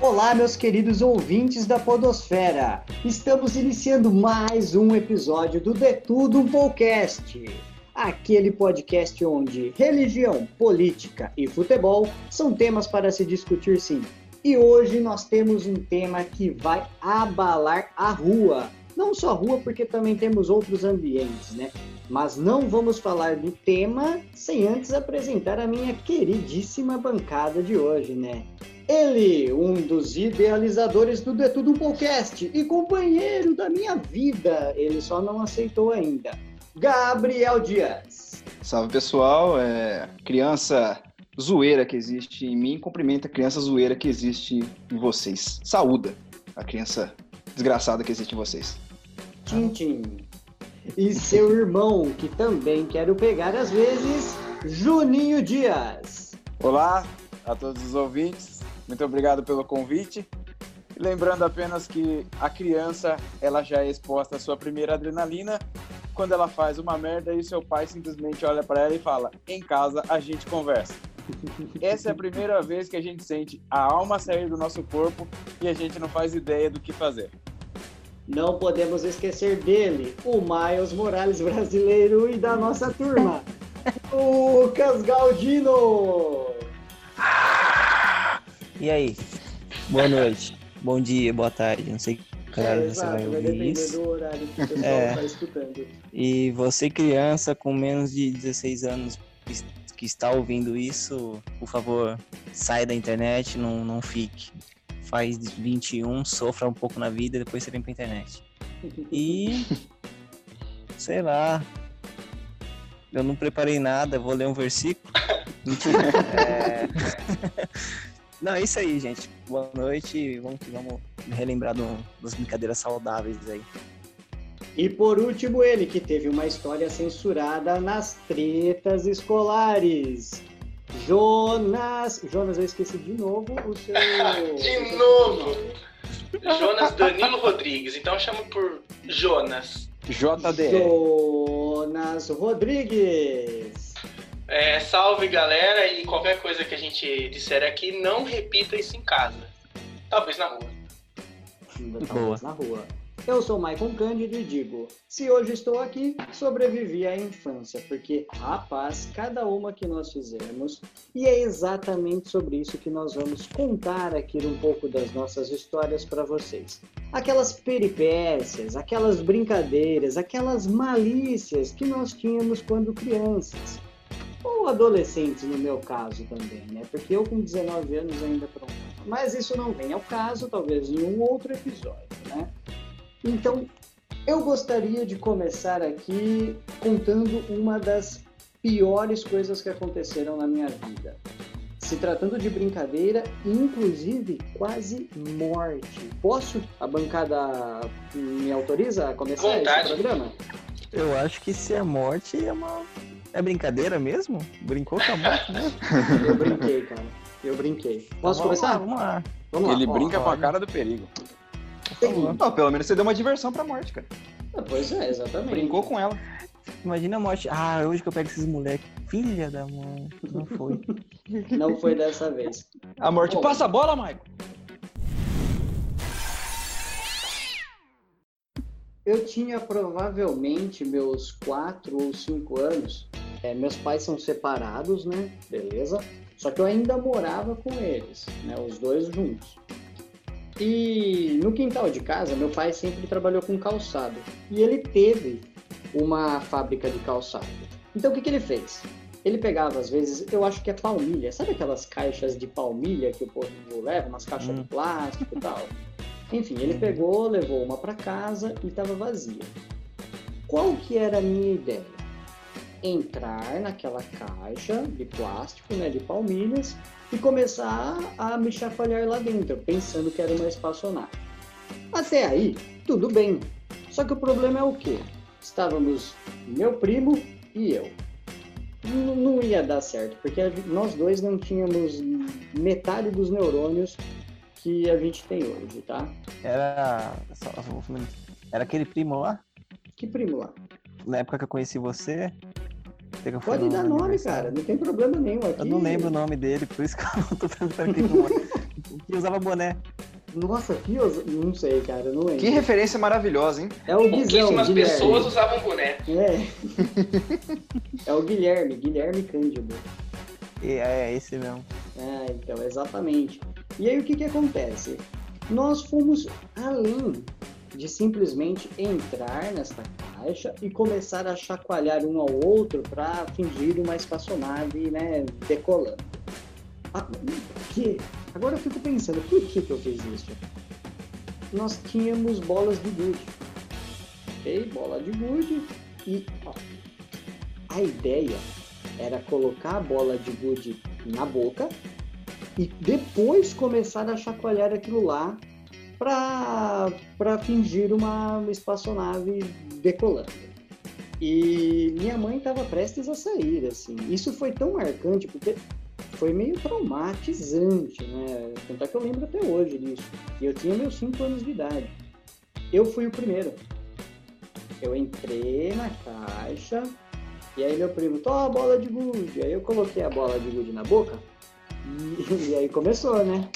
Olá, meus queridos ouvintes da Podosfera! Estamos iniciando mais um episódio do De Tudo um Podcast. Aquele podcast onde religião, política e futebol são temas para se discutir sim. E hoje nós temos um tema que vai abalar a rua. Não só a rua, porque também temos outros ambientes, né? Mas não vamos falar do tema sem antes apresentar a minha queridíssima bancada de hoje, né? Ele, um dos idealizadores do De Tudo Podcast e companheiro da minha vida, ele só não aceitou ainda. Gabriel Dias. Salve pessoal, é... criança zoeira que existe em mim, cumprimenta a criança zoeira que existe em vocês. Saúda a criança desgraçada que existe em vocês. Tintim. E seu irmão, que também quero pegar às vezes, Juninho Dias. Olá a todos os ouvintes, muito obrigado pelo convite. Lembrando apenas que a criança ela já é exposta à sua primeira adrenalina quando ela faz uma merda e seu pai simplesmente olha para ela e fala: "Em casa a gente conversa". Essa é a primeira vez que a gente sente a alma sair do nosso corpo e a gente não faz ideia do que fazer. Não podemos esquecer dele, o Miles Morales brasileiro e da nossa turma, Lucas Galdino. E aí? Boa noite, bom dia, boa tarde, não sei que horário É, você vai ouvir isso. do horário que o pessoal É. está escutando. E você, criança com menos de 16 anos que- está ouvindo isso, por favor, sai da internet, não, não fique. Faz 21, sofra um pouco na vida, depois você vem pra internet. E. sei lá. Eu não preparei nada, vou ler um versículo. É... Não, é isso aí, gente. Boa noite. Vamos, que vamos relembrar do- das brincadeiras saudáveis aí. E por último, ele que teve uma história censurada nas tretas escolares. Jonas. Jonas, eu esqueci de novo o seu. De novo. Jonas Danilo Rodrigues, então chama por Jonas. JDR. Jonas Rodrigues. É, salve galera e qualquer coisa que a gente disser aqui, não repita isso em casa. Talvez na rua. Ainda Boa. talvez na rua. Eu sou Maicon Cândido e digo: se hoje estou aqui, sobrevivi à infância, porque, rapaz, cada uma que nós fizemos, e é exatamente sobre isso que nós vamos contar aqui um pouco das nossas histórias para vocês. Aquelas peripécias, aquelas brincadeiras, aquelas malícias que nós tínhamos quando crianças. Ou adolescentes, no meu caso também, né? Porque eu com 19 anos ainda pronto. Mas isso não vem ao caso, talvez em um outro episódio, né? Então, eu gostaria de começar aqui contando uma das piores coisas que aconteceram na minha vida. Se tratando de brincadeira, inclusive quase morte. Posso? A bancada me autoriza a começar Vontade. esse programa? Eu acho que se é morte é uma. É brincadeira mesmo? Brincou com a morte mesmo? Eu brinquei, cara. Eu brinquei. Posso Vamos começar? lá, vamos lá. Vamos lá. Ele brinca com a cara do perigo. Não, pelo menos você deu uma diversão pra morte, cara. Ah, Pois é, exatamente. Brincou com ela. Imagina a morte. Ah, hoje que eu pego esses moleques. Filha da mãe. Não foi. Não foi dessa vez. A morte passa a bola, Maicon. Eu tinha provavelmente meus 4 ou 5 anos. É, meus pais são separados, né? Beleza. Só que eu ainda morava com eles, né? Os dois juntos. E no quintal de casa, meu pai sempre trabalhou com calçado. E ele teve uma fábrica de calçado. Então o que, que ele fez? Ele pegava, às vezes, eu acho que é palmilha. Sabe aquelas caixas de palmilha que o povo leva? Umas caixas de Hum. plástico e tal? Enfim, ele pegou, levou uma para casa e estava vazia. Qual que era a minha ideia? Entrar naquela caixa de plástico, né, de palmilhas, e começar a me chafalhar lá dentro, pensando que era uma espaçonave. Até aí, tudo bem. Só que o problema é o quê? Estávamos meu primo e eu. N- Não ia dar certo, porque nós dois não tínhamos metade dos neurônios que a gente tem hoje, tá? Era. Era aquele primo lá? Que primo lá? Na época que eu conheci você. Pode dar nome, aniversário. cara, não tem problema nenhum aqui. Eu não lembro o nome dele, por isso que eu não tô perguntando que primo é. Que O que usava boné. Nossa, que os... Não sei, cara, não lembro. Que referência maravilhosa, hein? É o Guizão, Pouquíssimas Guilherme. pessoas usavam boné. É. é o Guilherme, Guilherme Cândido. E É, esse mesmo. É, então, exatamente. E aí o que que acontece? Nós fomos além de simplesmente entrar nesta caixa e começar a chacoalhar um ao outro para fingir uma espaçonave, né, decolando. Ah, quê? Agora eu fico pensando, por que que eu fiz isso? Nós tínhamos bolas de gude. Ok? Bola de gude e ó, a ideia era colocar a bola de gude na boca e depois começar a chacoalhar aquilo lá para fingir uma espaçonave decolando. E minha mãe estava prestes a sair, assim. Isso foi tão marcante porque foi meio traumatizante, né? Tanto é que eu lembro até hoje disso. E eu tinha meus 5 anos de idade. Eu fui o primeiro. Eu entrei na caixa e aí meu primo, toma a bola de gude. Aí eu coloquei a bola de gude na boca e, aí começou, né?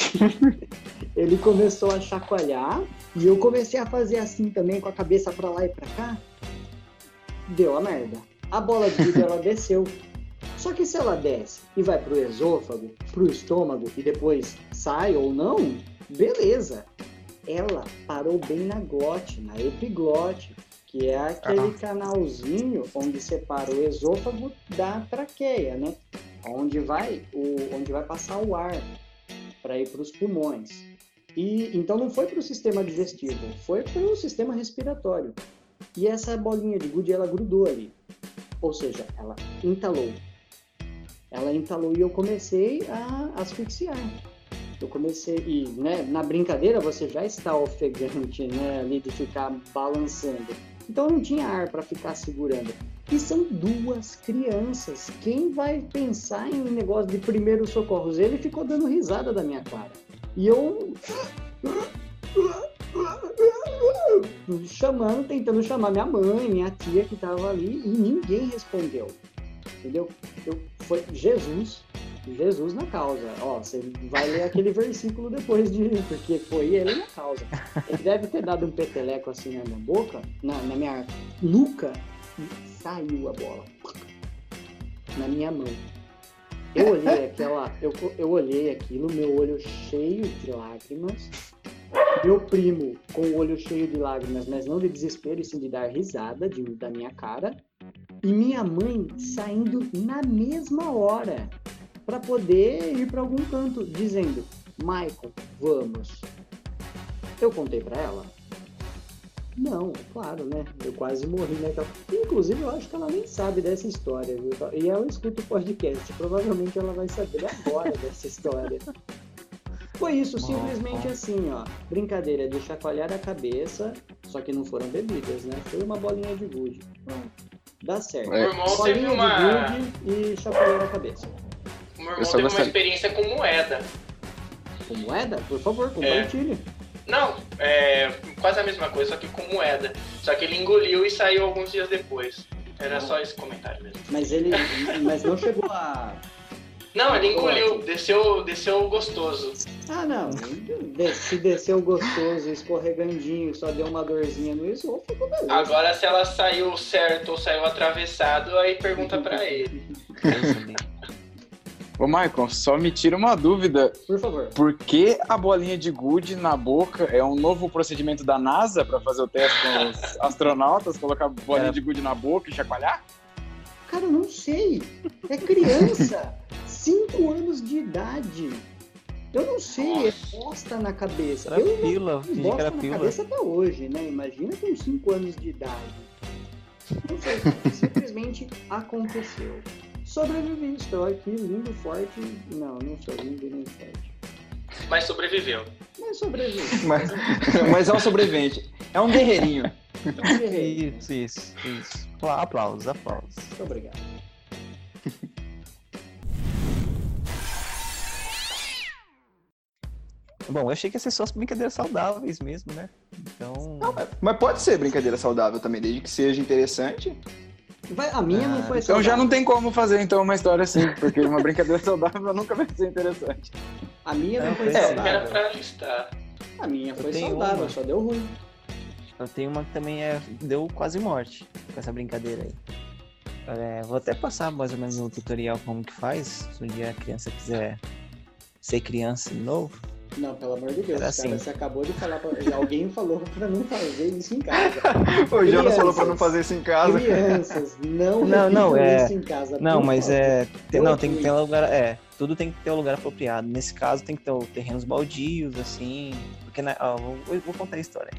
Ele começou a chacoalhar e eu comecei a fazer assim também com a cabeça pra lá e pra cá. Deu a merda. A bola de gude ela desceu. Só que se ela desce e vai pro esôfago, pro estômago e depois sai ou não, beleza. Ela parou bem na glote, na epiglote, que é aquele canalzinho onde separa o esôfago da traqueia, né? Onde vai o, onde vai passar o ar para ir para os pulmões. E então não foi para o sistema digestivo, foi para o sistema respiratório. E essa bolinha de gude ela grudou ali, ou seja, ela entalou. Ela entalou e eu comecei a asfixiar. Eu comecei e, né, na brincadeira você já está ofegante, né, ali de ficar balançando. Então não tinha ar para ficar segurando. E são duas crianças. Quem vai pensar em negócio de primeiros socorros? Ele ficou dando risada da minha cara. E eu chamando, tentando chamar minha mãe, minha tia que estava ali e ninguém respondeu. Entendeu? Eu, foi Jesus, Jesus na causa. Ó, você vai ler aquele versículo depois de porque foi ele na causa. Ele deve ter dado um peteleco assim na minha boca, na, na minha nuca, e saiu a bola na minha mão. Eu olhei aquela, eu, eu olhei aquilo, meu olho cheio de lágrimas. Meu primo com o olho cheio de lágrimas, mas não de desespero, e sim de dar risada de, da minha cara. E minha mãe saindo na mesma hora para poder ir para algum canto, dizendo: Michael, vamos. Eu contei para ela? Não, claro, né? Eu quase morri naquela. Inclusive, eu acho que ela nem sabe dessa história, viu? E ela escuta o podcast. Provavelmente ela vai saber agora dessa história. Foi isso, Bom, simplesmente bom. assim, ó. Brincadeira de chacoalhar a cabeça, só que não foram bebidas, né? Foi uma bolinha de gude. Dá certo. É. Irmão teve Bolinha uma. de gude e chacoalhar a cabeça. O meu Eu irmão teve uma gostaria- experiência com moeda. Com moeda? Por favor, compartilhe. Não, é quase a mesma coisa, só que com moeda. Só que ele engoliu e saiu alguns dias depois. Era só esse comentário mesmo. Mas ele. mas não chegou a. Não, ele engoliu, desceu, desceu gostoso. Ah, não. Se desceu gostoso, escorregandinho, só deu uma dorzinha no esôfago, beleza. Agora, se ela saiu certo ou saiu atravessado, aí pergunta pra ele. Ô, Michael, só me tira uma dúvida. Por favor. Por que a bolinha de gude na boca é um novo procedimento da NASA para fazer o teste com os astronautas? Colocar a bolinha É. de gude na boca e chacoalhar? Cara, eu não sei. É criança. Cinco anos de idade. Eu não sei, é bosta na cabeça. Era eu fingi que bosta era na pílula. cabeça até hoje, né? Imagina com cinco anos de idade. Não sei, simplesmente aconteceu. Sobrevivi, estou aqui, lindo, forte. Não, não sou lindo nem forte. Mas sobreviveu. Mas sobrevivi. Mas, mas é um sobrevivente. É um guerreirinho. Então, guerreiro. Isso, isso, isso. Apla- Aplausos, aplausos. Muito obrigado. Bom, eu achei que ia ser só as brincadeiras saudáveis mesmo, né? Então. Mas pode ser brincadeira saudável também, desde que seja interessante. Vai, a minha não Ah, foi Então já saudável. não tem como fazer então uma história assim, porque uma brincadeira saudável nunca vai ser interessante. A minha não, Não, foi foi assim. Era saudável. pra listar. A minha foi saudável, uma. só deu ruim. Eu tenho uma que também é, deu quase morte com essa brincadeira aí. É, vou até passar mais ou menos no tutorial como que faz, se um dia a criança quiser ser criança de novo. Não, pelo amor de Deus, cara, assim. você acabou de falar pra... Alguém falou pra não fazer isso em casa. O Jonas falou pra não fazer isso em casa. Crianças, não Não, não, é- isso em casa. Não, mas favor. é. Eu não, tem que ter um lugar. É, tudo tem que ter um lugar apropriado. Nesse caso tem que ter terrenos baldios, assim. Porque na, ó, vou, vou contar a história.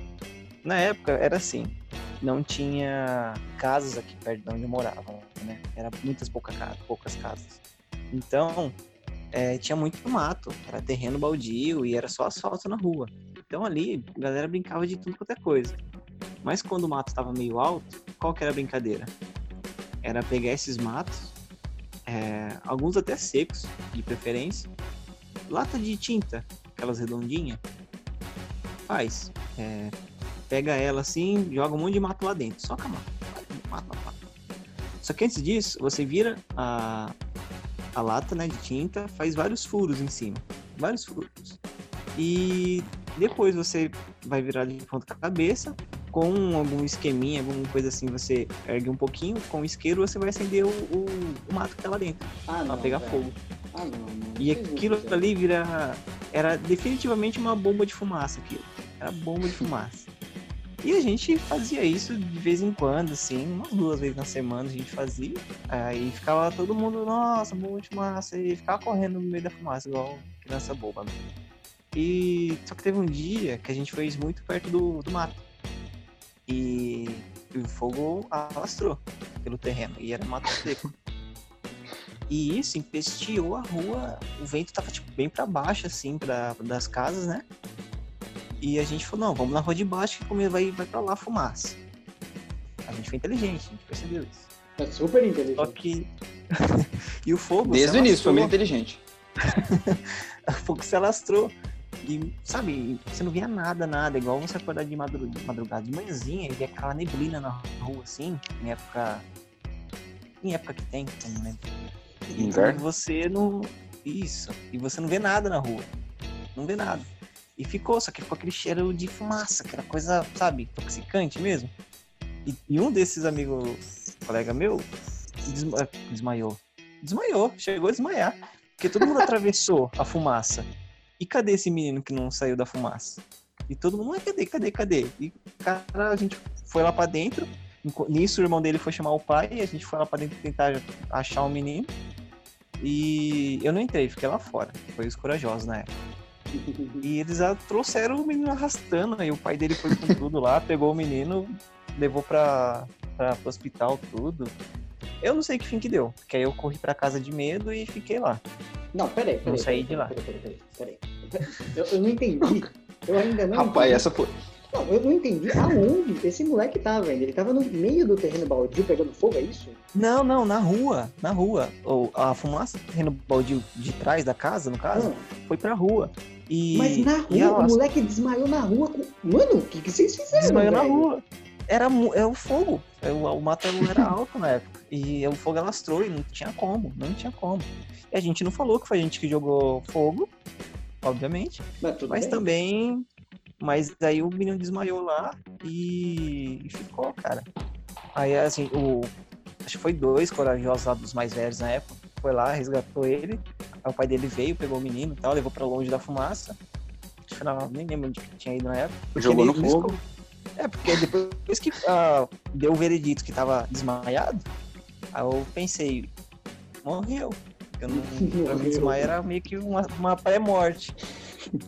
Na época era assim. Não tinha casas aqui perto de onde eu morava, né? Era muitas pouca ca- poucas casas. Então, é, tinha muito mato. Era terreno baldio e era só asfalto na rua. Então ali, a galera brincava de tudo quanto é coisa. Mas quando o mato estava meio alto, qual que era a brincadeira? Era pegar esses matos, é, alguns até secos, de preferência, lata de tinta, aquelas redondinhas, faz. é, pega ela assim, joga um monte de mato lá dentro, mato, mato. Só que antes disso, você vira a, a lata né, de tinta, faz vários furos em cima, vários furos. E depois você vai virar de ponta cabeça, com algum esqueminha, alguma coisa assim, você ergue um pouquinho, com o isqueiro você vai acender o, o, o mato que tá lá dentro, Ah, pra não, pegar velho. fogo. Ah, não, não. E aquilo ali vira. Era definitivamente uma bomba de fumaça aquilo. Era bomba de fumaça. E a gente fazia isso de vez em quando, assim, umas duas vezes na semana a gente fazia. Aí ficava todo mundo, nossa, bomba de e ficava correndo no meio da fumaça, igual criança boba. mesmo. E só que teve um dia que a gente fez muito perto do, do mato. E o fogo alastrou pelo terreno. E era mato seco. E isso empesteou a rua. O vento tava tipo, bem pra baixo, assim, pra, das casas, né? E a gente falou, não, vamos na rua de baixo que como vai, vai pra lá fumaça. A gente foi inteligente, a gente percebeu isso. É super inteligente. Só que. e o fogo. Desde o início, foi muito inteligente. o fogo se alastrou. E, sabe, você não via nada, nada. Igual você acordar de madru- de madrugada, de manhãzinha, e via aquela neblina na rua, assim, em época. Em época que tem, eu não lembro. E Inverno? você não. Isso. E você não vê nada na rua. Não vê nada. E ficou, só que ficou aquele cheiro de fumaça, aquela coisa, sabe, intoxicante mesmo. E, e um desses amigos, colega meu, desma- desmaiou. Desmaiou, chegou a desmaiar. Porque todo mundo atravessou a fumaça. E cadê esse menino que não saiu da fumaça? E todo mundo, cadê, cadê, cadê? E cara, a gente foi lá pra dentro. Nisso o irmão dele foi chamar o pai e a gente foi lá pra dentro tentar achar o menino. E eu não entrei, fiquei lá fora. Foi os corajosos na época. E eles a- trouxeram o menino arrastando. Aí o pai dele foi com tudo lá, pegou o menino, levou pra, pra, pro hospital, tudo. Eu não sei que fim que deu. Porque aí eu corri pra casa de medo e fiquei lá. Não, peraí, peraí. Não saí peraí, de lá. Peraí, peraí, peraí. peraí. Eu, eu não entendi. Eu ainda não Rapaz, entendi. essa foi. Não, eu não entendi aonde esse moleque tava, velho. Ele tava no meio do terreno baldio pegando fogo, é isso? Não, não, na rua. Na rua. Ou a fumaça do terreno baldio de trás da casa, no caso, Ah, foi pra rua. E, mas na rua, ela o moleque desmaiou na rua. Com... Mano, o que, que vocês fizeram? desmaiou na velho? rua. Era, mu- é o fogo. É O, o mato era alto na época. E o fogo alastrou e não tinha como. Não tinha como. E a gente não falou que foi a gente que jogou fogo, obviamente. Mas, Mas também. Mas daí o menino desmaiou lá e, e ficou, cara. Aí assim, o. Acho que foi dois corajosos lá dos mais velhos na época. Foi lá, resgatou ele. Aí o pai dele veio, pegou o menino e tal, levou pra longe da fumaça. Acho que não, nem lembro onde tinha ido na época. Jogou no fogo. É, porque depois que ah, deu o veredito que tava desmaiado, aí eu pensei, morreu. Eu não, pra mim desmaiar era meio que uma, uma pré-morte.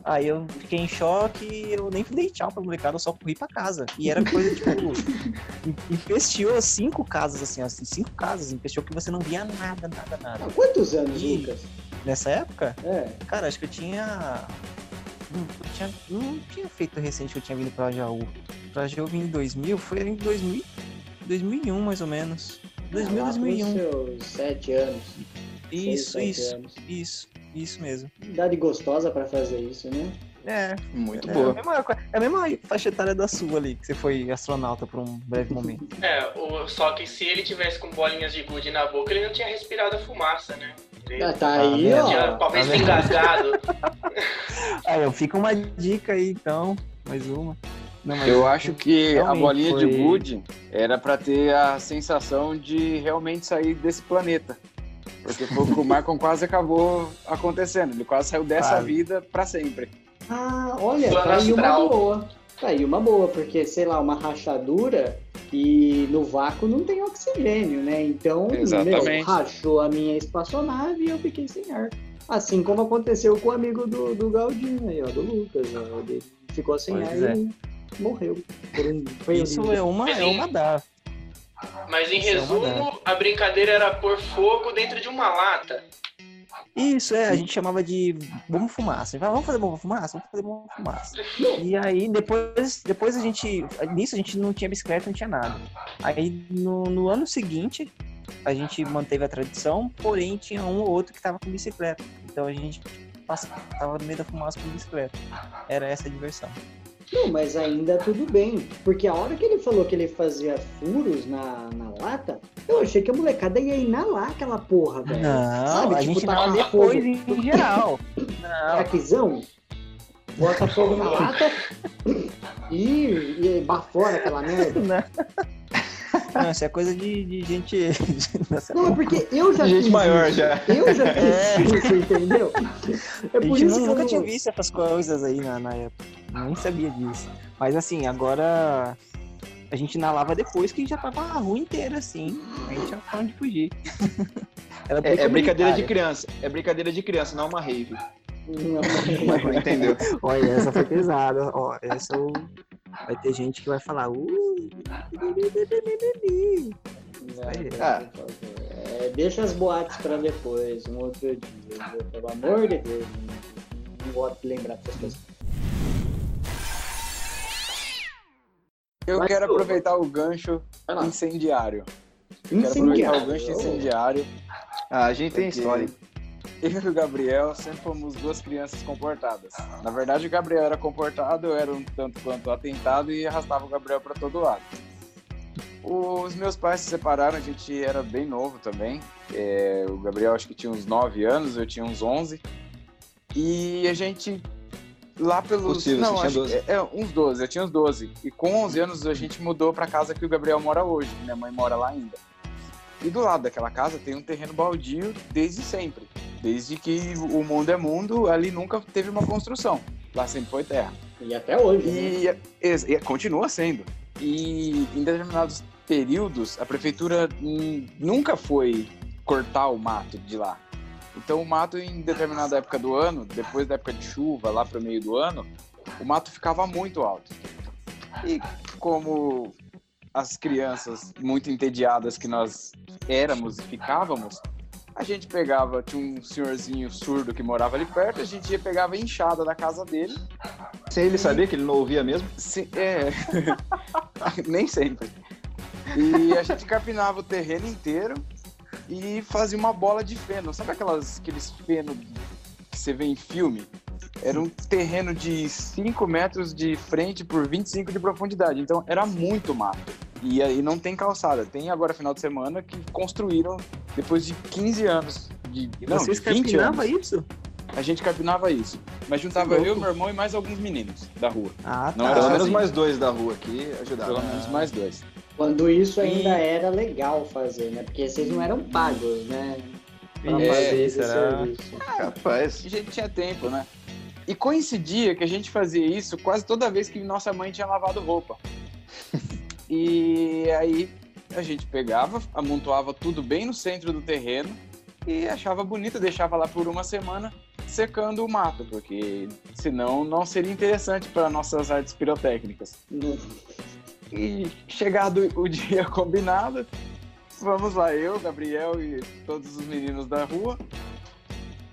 Aí eu fiquei em choque e eu nem dei tchau pra molecada, eu só corri pra casa. E era coisa, tipo, empesteou cinco casas, assim, ó, cinco casas, empesteou que você não via nada, nada, nada. Há quantos anos, Ih. Lucas? Nessa época, É. cara, acho que eu tinha. Não, eu tinha, não tinha feito recente que eu tinha vindo pra Jaú. Pra Jaú eu vim em 2000, foi em 2000, 2001 mais ou menos. 2000, lá pros 2001. seus sete anos. Isso, isso, anos. isso, isso mesmo. Idade gostosa pra fazer isso, né? É, Muito é, boa. A mesma, é a mesma faixa etária da sua ali, que você foi astronauta por um breve momento. É, o, só que se ele tivesse com bolinhas de gude na boca, ele não tinha respirado a fumaça, né? Ah, tá aí, Ah, ó. Tinha Tá talvez vendo? engasgado. Aí, eu fica uma dica aí, então. Mais uma. Não, mas Eu acho que a bolinha de foi- gude era pra ter a sensação de realmente sair desse planeta. Porque foi o que o Michael quase acabou acontecendo. Ele quase saiu dessa Quase. vida pra sempre. Ah, olha, Plano tá aí uma boa. Tá aí uma boa, porque, sei lá, uma rachadura e no vácuo não tem oxigênio, né? Então, meu, rachou a minha espaçonave e eu fiquei sem ar. Assim como aconteceu com o amigo do, do Galdinho aí, ó, do Lucas. Ó, ele ficou sem Pois ar é. e morreu. Por um Isso é uma, é uma da. Mas em Isso é resumo, a brincadeira era pôr fogo dentro de uma lata. Isso, é, a gente chamava de bomba fumaça. A gente falava, vamos fazer bomba fumaça? Vamos fazer bomba fumaça. E aí, depois, depois a gente. Nisso a gente não tinha bicicleta, não tinha nada. Aí no, no ano seguinte, a gente manteve a tradição, porém tinha um ou outro que tava com bicicleta. Então a gente passava no meio da fumaça com bicicleta. Era essa a diversão. Não, mas ainda tudo bem. Porque a hora que ele falou que ele fazia furos na, na lata, eu achei que a molecada ia inalar aquela porra, velho. Não, Sabe, a tipo, gente não depois fogo. em geral. Não, Caquizão, bota fogo na lata e, e bafora aquela merda. não. Não, isso é coisa de, de gente. Não, é porque eu já Gente fiz maior isso. já. Eu já fiz É. isso, entendeu? É A por gente isso que nunca eu tinha não... visto essas coisas aí na, na época. Nem sabia disso. Mas assim, agora a gente inalava depois que já tava a rua inteira, assim. A gente tinha pra onde fugir. É, é brincadeira de criança. É brincadeira de criança, não uma rave. Não, Não entendeu? Olha, essa foi pesada. Ó, essa eu... vai ter gente que vai falar. "Uh, Ah. É, deixa as boates pra depois, um outro dia. Pelo amor de Deus, não, não gosto de lembrar dessas coisas. Eu Vai, quero aproveitar o gancho incendiário. Eu quero aproveitar o gancho Incendiário. incendiário. Ah, a gente tem história. Eu e o Gabriel sempre fomos duas crianças comportadas. Na verdade, o Gabriel era comportado, eu era um tanto quanto atentado e arrastava o Gabriel para todo lado. Os meus pais se separaram, a gente era bem novo também. É, o Gabriel acho que tinha uns 9 anos, eu tinha uns 11. E a gente lá pelos Possível, não, você tinha acho que- é, uns 12, eu tinha uns 12. E com 11 anos a gente mudou para casa que o Gabriel mora hoje, minha mãe mora lá ainda. E do lado daquela casa tem um terreno baldio desde sempre. Desde que o mundo é mundo, ali nunca teve uma construção. Lá sempre foi terra. E até hoje, né? E, ex- e continua sendo. E em determinados períodos, a prefeitura nunca foi cortar o mato de lá. Então o mato em determinada época do ano, depois da época de chuva, lá para o meio do ano, o mato ficava muito alto. E como as crianças muito entediadas que nós éramos e ficávamos, a gente pegava, tinha um senhorzinho surdo que morava ali perto, a gente ia pegava a enxada da casa dele Sem ele saber que ele não ouvia mesmo. Sim, é. Nem sempre. E a gente capinava o terreno inteiro e fazia uma bola de feno. Sabe aquelas, aqueles feno que você vê em filme? Era um terreno de 5 metros de frente por 25 de profundidade. Então era muito mato. E aí não tem calçada. Tem agora final de semana que construíram depois de 15 anos. De, E não, vocês de 20 capinavam anos. isso? A gente capinava isso. Mas juntava eu, meu irmão e mais alguns meninos da rua. Ah, Não tá. era Pelo menos sozinho. mais dois da rua aqui ajudaram. Pelo menos mais dois. Quando isso ainda E- era legal fazer, né? Porque vocês não eram pagos, né? Pra É, fazer esse será? serviço. Capaz. A gente tinha tempo, né? E coincidia que a gente fazia isso quase toda vez que nossa mãe tinha lavado roupa. e aí a gente pegava, amontoava tudo bem no centro do terreno e achava bonito, deixava lá por uma semana secando o mato, porque senão não seria interessante para nossas artes pirotécnicas. E chegado o dia combinado, vamos lá, eu, Gabriel e todos os meninos da rua,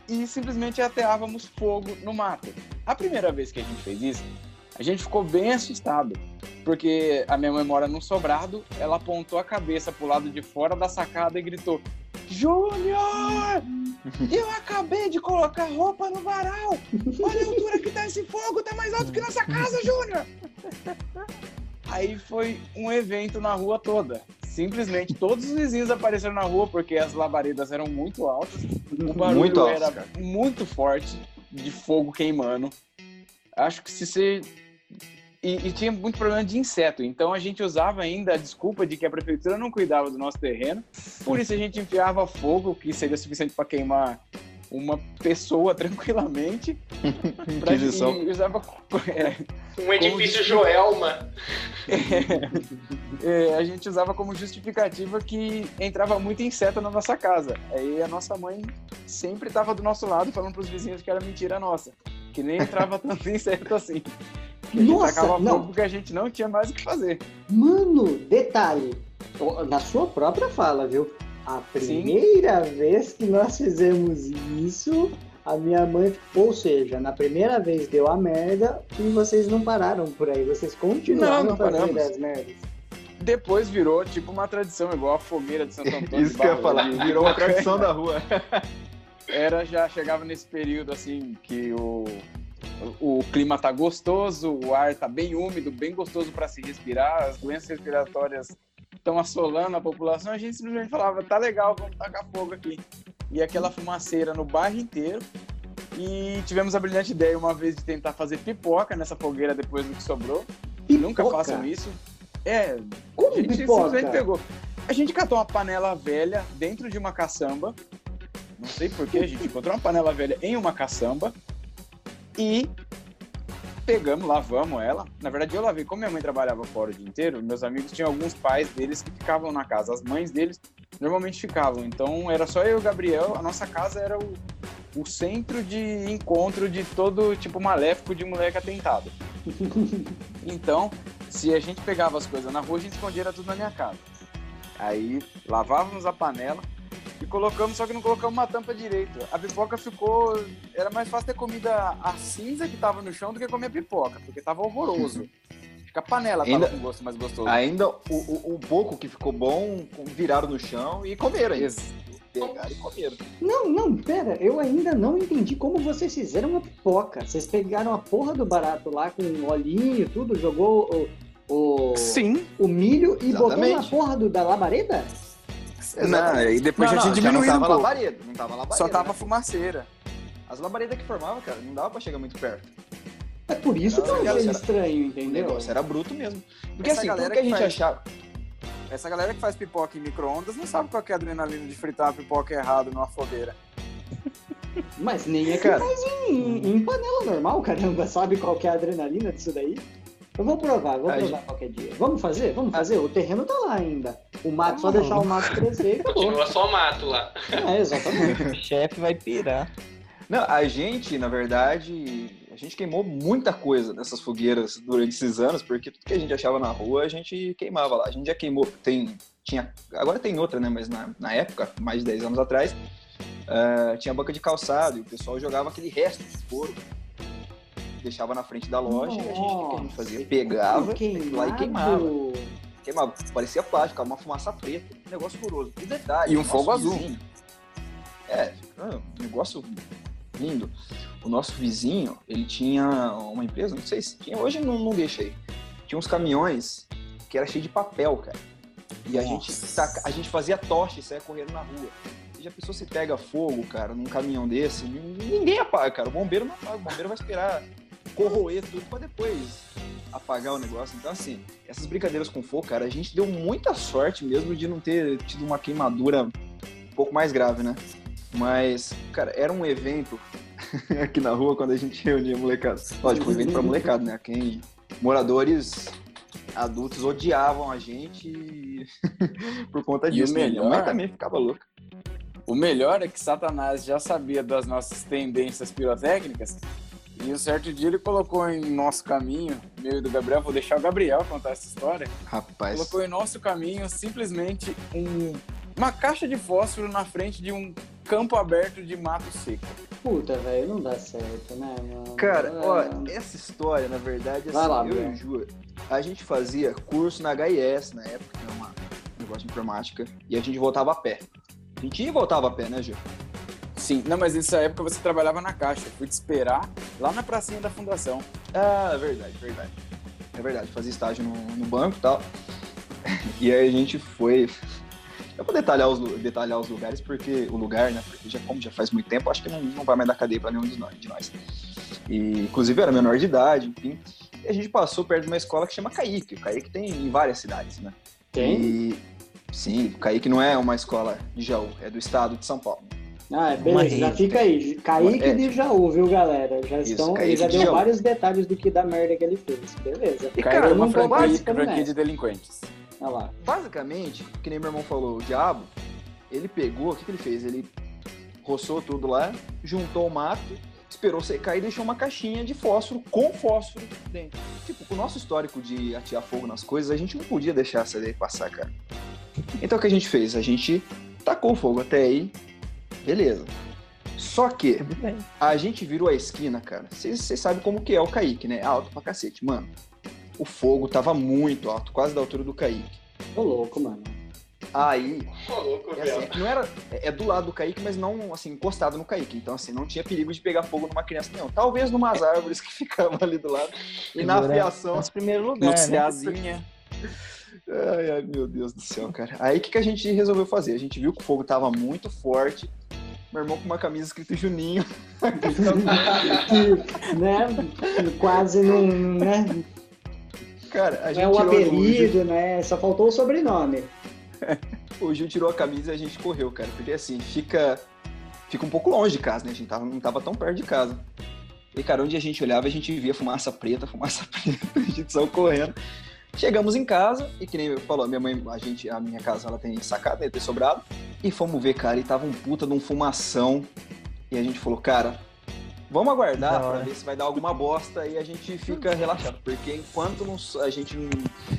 e simplesmente ateávamos fogo no mato. A primeira vez que a gente fez isso, a gente ficou bem assustado, porque a minha mãe mora num sobrado, ela apontou a cabeça pro lado de fora da sacada e gritou: Júnior! Eu acabei de colocar roupa no varal! Olha a altura que tá esse fogo, tá mais alto que nossa casa, Júnior! Aí foi um evento na rua toda. simplesmente todos os vizinhos apareceram na rua porque as labaredas eram muito altas, o barulho Muito era cara. muito forte de fogo queimando. Acho que se você e, e tinha muito problema de inseto, então a gente usava ainda a desculpa de que a prefeitura não cuidava do nosso terreno, por isso a gente enfiava fogo, que seria suficiente para queimar uma pessoa tranquilamente. pra- e usava é, Um edifício Como- Joelma. é, a gente usava como justificativa que entrava muito inseto na nossa casa. Aí a nossa mãe sempre estava do nosso lado falando para os vizinhos que era mentira nossa, que nem entrava tanto inseto assim. Que a gente Nossa, não. porque a gente não tinha mais o que fazer. Mano, detalhe, na sua própria fala, viu? A Sim. primeira vez que nós fizemos isso, a minha mãe, ou seja, na primeira vez deu a merda e vocês não pararam por aí, vocês continuaram Não, não fazendo paramos. as merdas. Depois virou tipo uma tradição, igual a fogueira de Santo Antônio. Isso que eu ia falar, virou uma tradição da rua. era já chegava nesse período assim que o, o, o clima tá gostoso, o ar tá bem úmido, bem gostoso para se respirar, as doenças respiratórias estão assolando a população, a gente simplesmente falava, tá legal, vamos tacar fogo aqui. E aquela fumaceira no bairro inteiro. E tivemos a brilhante ideia uma vez de tentar fazer pipoca nessa fogueira depois do que sobrou. Nunca Pipoca? façam isso. É, Como a gente pipoca? simplesmente pegou. A gente catou uma panela velha dentro de uma caçamba. Não sei porquê, a gente encontrou uma panela velha em uma caçamba. E pegamos, lavamos ela. Na verdade, eu lavei. Como minha mãe trabalhava fora o dia inteiro, meus amigos tinham alguns pais deles que ficavam na casa. As mães deles normalmente ficavam. Então era só eu e o Gabriel. A nossa casa era o, o centro de encontro de todo tipo maléfico de moleque atentado. Então, se a gente pegava as coisas na rua, a gente escondia tudo na minha casa. Aí lavávamos a panela colocamos, só que não colocamos uma tampa direito. A pipoca ficou. Era mais fácil ter comido a, cinza que tava no chão do que comer a pipoca, porque tava horroroso. Acho que a panela tava Ainda- com gosto mais gostoso. Ainda o, o, o pouco que ficou bom, viraram no chão e comeram ainda. Pegaram e comeram. Não, não, pera, eu ainda não entendi como vocês fizeram uma pipoca. Vocês pegaram a porra do barato lá com olhinho e tudo, jogou o, o, Sim. o milho e botou na Exatamente. porra do, da labareda? Não, e depois não, já tinha não, diminuído não um tava pouco. labareda, não tava labareda. Só tava né? fumaceira. As labaredas que formavam, cara, não dava pra chegar muito perto. É por isso que Não, eu cara, achei será- estranho, O entendeu? negócio era bruto mesmo. Porque Essa assim, galera que a que gente faz- achava. Essa galera que faz pipoca em micro-ondas não sabe qual que é a adrenalina de fritar uma pipoca errado numa fogueira. Mas nem é que Cara. faz em, em panela normal, caramba. Sabe qual que é a adrenalina disso daí? Eu vou provar, vou A provar gente- qualquer dia. Vamos fazer? Vamos fazer? O terreno tá lá ainda. O mato, só Não. deixar o mato crescer e acabou. Continua só mato lá. É, exatamente. O chefe vai pirar. Não, a gente, na verdade, a gente queimou muita coisa nessas fogueiras durante esses anos, porque tudo que a gente achava na rua, a gente queimava lá. A gente já queimou, tem, tinha, agora tem outra, né, mas na, na época, mais de 10 anos atrás, ah, tinha banca de calçado e o pessoal jogava aquele resto de couro, deixava na frente da loja e a gente, o que a gente fazia? Pegava, Queimado. lá e queimava. Queimava, parecia plástico, uma fumaça preta, um negócio horroroso. E detalhe, E um fogo azul. vizinho- É, ah, um negócio lindo. O nosso vizinho, ele tinha uma empresa, não sei se tinha, hoje não, não deixei. Tinha uns caminhões que era cheio de papel, cara. E a gente, Nossa. taca- a gente fazia tocha e saia correndo na rua. E já pensou se pega fogo, cara, num caminhão desse? Ninguém apaga, cara. O bombeiro não apaga. O bombeiro vai esperar corroer tudo pra depois apagar o negócio. Então, assim, essas brincadeiras com fogo, cara, a gente deu muita sorte mesmo de não ter tido uma queimadura um pouco mais grave, né? Mas, cara, era um evento aqui na rua quando a gente reunia molecada. Lógico, um evento pra molecada, né? Quem moradores adultos odiavam a gente por conta E o disso. né? Minha melhor- mãe também ficava louca. O melhor é que Satanás já sabia das nossas tendências pirotécnicas e um certo dia ele colocou em nosso caminho, meio do Gabriel, vou deixar o Gabriel contar essa história, Rapaz. colocou em nosso caminho simplesmente um- uma caixa de fósforo na frente de um campo aberto de mato seco. Puta, velho, não dá certo, né, mano? Cara, É. ó, essa história, na verdade, assim, lá, eu Bruno. e o Ju, a gente fazia curso na HIS na época, que uma- um negócio de informática, e a gente voltava a pé. A gente ia e voltava a pé, né, Ju? Sim, não, mas nessa época você trabalhava na caixa. Eu fui te esperar lá na pracinha da fundação. Ah, é verdade, verdade. É verdade, fazia estágio no, no banco e tal. E aí a gente foi. Eu vou detalhar os, detalhar os lugares, porque o lugar, né? Porque já, como já faz muito tempo, acho que não, não vai mais dar cadeia pra nenhum de nós, de nós. E, inclusive, eu era menor de idade, enfim. E a gente passou perto de uma escola que chama Caíque. O Caíque tem em várias cidades, né? Tem? E, sim, o Caíque não é uma escola de Jaú, é do estado de São Paulo. Ah, Uma beleza, já fica aí. Kaique É. de Jaú, viu, galera? Já Isso, estão, ele já de deu Jaú. vários detalhes do que da merda que ele fez. Beleza. E, Caiu cara, uma não tô franquia, participando franquia nessa. de delinquentes. Olha lá. Basicamente, que nem meu irmão falou, o diabo, ele pegou, o que, que ele fez? Ele roçou tudo lá, juntou o mato, esperou secar e deixou uma caixinha de fósforo com fósforo dentro. Tipo, com o nosso histórico de atirar fogo nas coisas, a gente não podia deixar essa ideia passar, cara. Então o que a gente fez? A gente tacou o fogo até aí, beleza. Só que a gente virou a esquina, cara. Vocês sabem como que é o Kaique, né? Alto pra cacete. Mano, o fogo tava muito alto, quase da altura do Kaique. Tô louco, mano. Aí, Ô, louco, é, velho. assim, não era, é é do lado do Kaique, mas não assim, encostado no Kaique. Então, assim, não tinha perigo de pegar fogo numa criança, não. Talvez numas árvores que ficavam ali do lado. E na Segura afiação. Nosso primeiro lugar, né? Ai, ai, meu Deus do céu, cara. Aí o que, que a gente resolveu fazer? A gente viu que o fogo tava muito forte. Meu irmão com uma camisa escrita Juninho. que, né? Quase não, né? Cara, a Não gente é o apelido, né? Só faltou o sobrenome. O Gil tirou a camisa e a gente correu, cara. Porque assim, fica, fica um pouco longe de casa, né? A gente tava, não tava tão perto de casa. E, cara, onde a gente olhava, a gente via fumaça preta, fumaça preta, a gente saiu correndo. Chegamos em casa, e que nem eu falou, minha mãe, a gente, a minha casa, ela tem sacada, tem sobrado. E fomos ver, cara, e tava um puta de um fumação. E a gente falou, cara, vamos aguardar hora. ver se vai dar alguma bosta e a gente fica relaxado. Porque enquanto não, a gente não,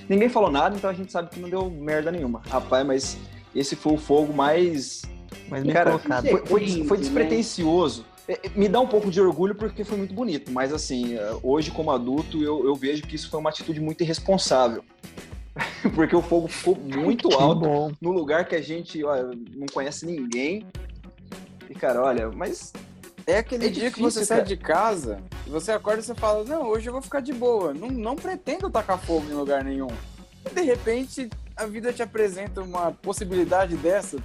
Ninguém falou nada, então a gente sabe que não deu merda nenhuma. Rapaz, mas esse foi o fogo mais. Mas Cara, colocado. Foi, foi, foi né? despretensioso. É, é, Me dá um pouco de orgulho porque foi muito bonito, mas assim, é, hoje como adulto eu, eu vejo que isso foi uma atitude muito irresponsável. porque o fogo ficou muito Que alto bom. no lugar que a gente ó, não conhece ninguém. E cara, olha, mas É aquele É dia que difícil, você sai cara. de casa e você acorda e você fala, não, hoje eu vou ficar de boa. Não, não pretendo tacar fogo em lugar nenhum. E de repente a vida te apresenta uma possibilidade dessa.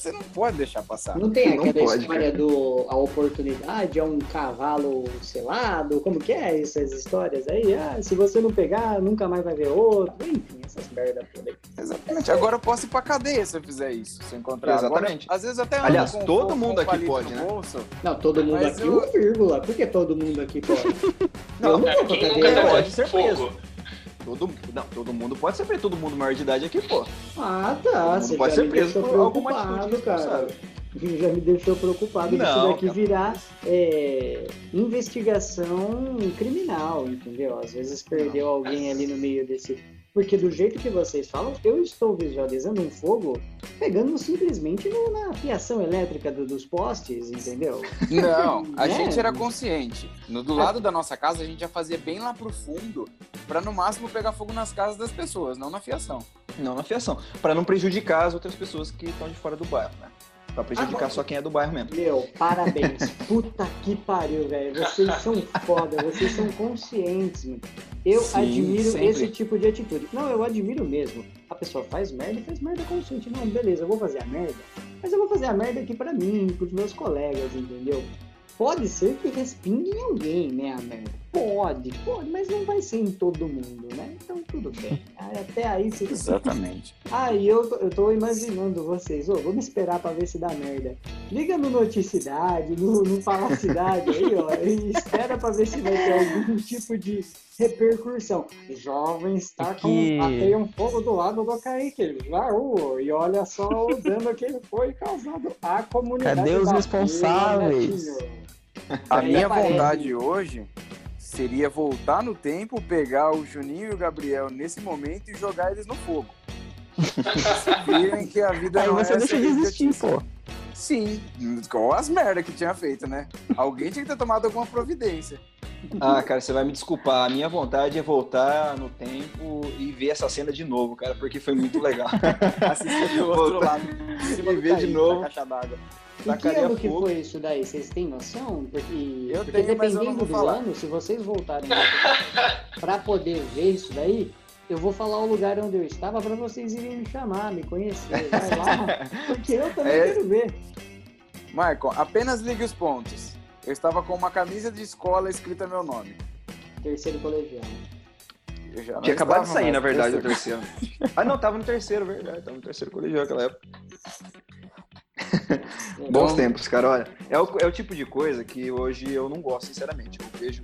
Você não pode deixar passar. Não tem Não aquela pode, história do a oportunidade é um cavalo selado? Como que é essas histórias aí? Ah, se você não pegar, nunca mais vai ver outro. Enfim, essas merda por aí. Exatamente. Agora eu posso ir pra cadeia se eu fizer isso, se eu encontrar. Exatamente. Agora, às vezes até Aliás, com todo com mundo um aqui pode, né? bolso. Não, todo mundo Mas aqui, eu- vírgula. Por que todo mundo aqui pode? Não, eu não vou pra quem cadeia. nunca pode ser fogo? Todo, não, todo mundo pode ser preso, todo mundo maior de idade aqui, pô. Ah, tá. Você pode ser preso por alguma atitude cara. Já me deixou preocupado Não, daqui cara. virar é, investigação criminal, entendeu? Às vezes perdeu alguém ali no meio desse. Porque do jeito que vocês falam, eu estou visualizando um fogo pegando simplesmente no- na fiação elétrica do- dos postes, entendeu? Não, a Né? gente era consciente. No, do lado da nossa casa, a gente já fazia bem lá pro fundo, pra no máximo pegar fogo nas casas das pessoas, não na fiação. Não na fiação. Pra não prejudicar as outras pessoas que estão de fora do bairro, né? Pra prejudicar Agora- só quem é do bairro mesmo. Meu, parabéns. Puta que pariu, velho. Vocês são foda, vocês são conscientes, mano. Eu Sim, admiro sempre. esse tipo de atitude. Não, eu admiro mesmo. A pessoa faz merda e faz merda consciente. Não, beleza, eu vou fazer a merda. Mas eu vou fazer a merda aqui pra mim, pros meus colegas, entendeu? Pode ser que respingue em alguém, né, a merda. Pode, pode, mas não vai ser em todo mundo, né? Então tudo bem. Até aí você Exatamente. Aí eu, eu tô imaginando vocês, ô, vamos esperar pra ver se dá merda. Liga no Noticidade, no, no Falacidade aí, ó, e espera pra ver se vai ter algum tipo de repercussão. Jovens tá com que- atei um fogo do lado do Kaique, uh, e olha só o dano que ele foi causado à comunidade. Cadê os da responsáveis? A minha vontade hoje seria voltar no tempo, pegar o Juninho e o Gabriel nesse momento e jogar eles no fogo. Virem que a vida Aí não você é deixa de existir, pô. Sim, com as merdas que tinha feito, né? Alguém tinha que ter tomado alguma providência. Ah, cara, você vai me desculpar. A minha vontade é voltar no tempo e ver essa cena de novo, cara, porque foi muito legal. Assistir do outro Voltar. lado. em cima E ver de novo. D'água. E que Tacaria ano que fogo. foi isso daí? Vocês têm noção? Porque, Eu porque tenho, dependendo do falar. ano, se vocês voltarem pra poder ver isso daí, eu vou falar o lugar onde eu estava para vocês irem me chamar, me conhecer. Vai lá, porque eu também É. quero ver. Marco, apenas ligue os pontos. Eu estava com uma camisa de escola escrita meu nome. Terceiro colegial. Eu já Tinha acabado de sair, na verdade, do terceiro. terceiro. Ah, não, tava no terceiro, verdade. Tava no terceiro colegial naquela época. Bons Bom. tempos, cara. Olha, é o, é o tipo de coisa que hoje eu não gosto, sinceramente. Eu vejo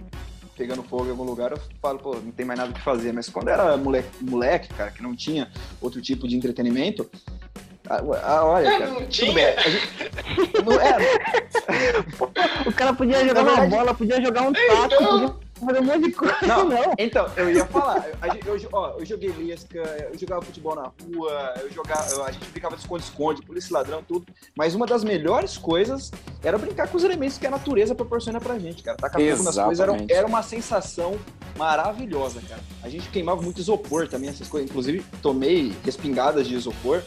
pegando fogo em algum lugar, eu falo, pô, não tem mais nada o que fazer. Mas quando era moleque, moleque cara, que não tinha outro tipo de entretenimento. ah, ah, olha, cara, não tudo tinha? bem. Gente, não, é, O cara podia jogar uma bola, podia jogar um taco, podia fazer um monte de coisa. Não. Não, Então, eu ia falar, gente- eu, ó, eu joguei lisca, eu jogava futebol na rua, eu jogava, eu- a gente brincava de esconde-esconde, polícia ladrão, tudo. Mas uma das melhores coisas era brincar com os elementos que a natureza proporciona pra gente, cara. Tacar fogo nas coisas era, era uma sensação maravilhosa, cara. A gente queimava muito isopor também, essas coisas. Inclusive, tomei respingadas de isopor.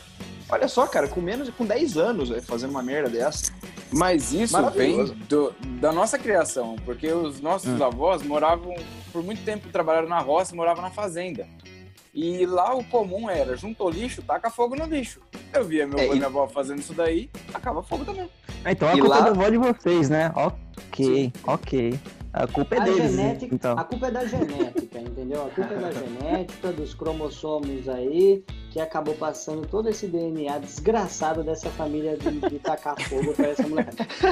Olha só, cara, com menos com 10 anos, velho, fazendo uma merda dessa. Mas isso vem do- da nossa criação, porque os nossos Hum. avós moravam, por muito tempo trabalharam na roça e moravam na fazenda. E lá o comum era, juntou lixo, taca fogo no lixo. Eu via meu É, avô e- minha avó fazendo isso daí, tacava fogo também. Então a E culpa lá- é da avó de vocês, né? Ok, ok. A culpa é A deles, genética, então. a culpa é da genética, entendeu? A culpa é da genética, dos cromossomos aí, que acabou passando todo esse DNA desgraçado dessa família de, de tacar fogo pra essa mulher.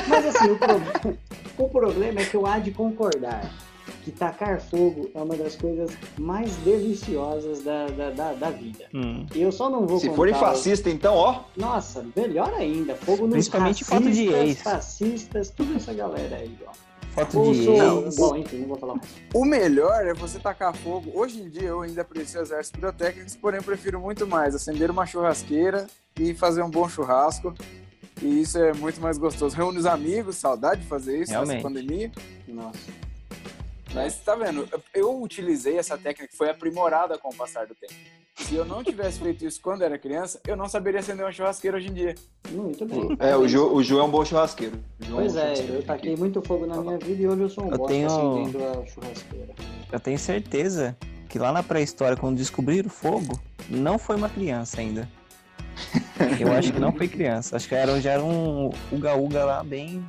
Mas assim, o, pro- o problema é que eu há de concordar que tacar fogo é uma das coisas mais deliciosas da, da, da, da vida. Hum. E eu só não vou Se forem fascistas, então, ó, Nossa, melhor ainda. Fogo nos Principalmente racistas, foto de ex. fascistas, toda essa galera aí, ó. Foto de ex. Bom, enfim, não vou falar mais. O melhor é você tacar fogo. Hoje em dia eu ainda aprecio exércitos pirotécnicos, porém prefiro muito mais acender uma churrasqueira e fazer um bom churrasco. E isso é muito mais gostoso. Reúne os amigos, saudade de fazer isso Realmente. nessa pandemia. Nossa. Mas tá vendo, eu utilizei essa técnica que foi aprimorada com o passar do tempo. Se eu não tivesse feito isso quando era criança, eu não saberia acender uma churrasqueira hoje em dia. Muito bem. é, o Ju, o Ju é um bom churrasqueiro. O Ju Pois um é, churrasqueiro, eu tem taquei que- muito fogo na minha vida e hoje eu sou um Eu bosta tenho- acendendo a churrasqueira. Eu tenho certeza que lá na pré-história, quando descobriram o fogo, não foi uma criança ainda. Eu acho que não foi criança. Acho que era, já era um uga-uga lá bem,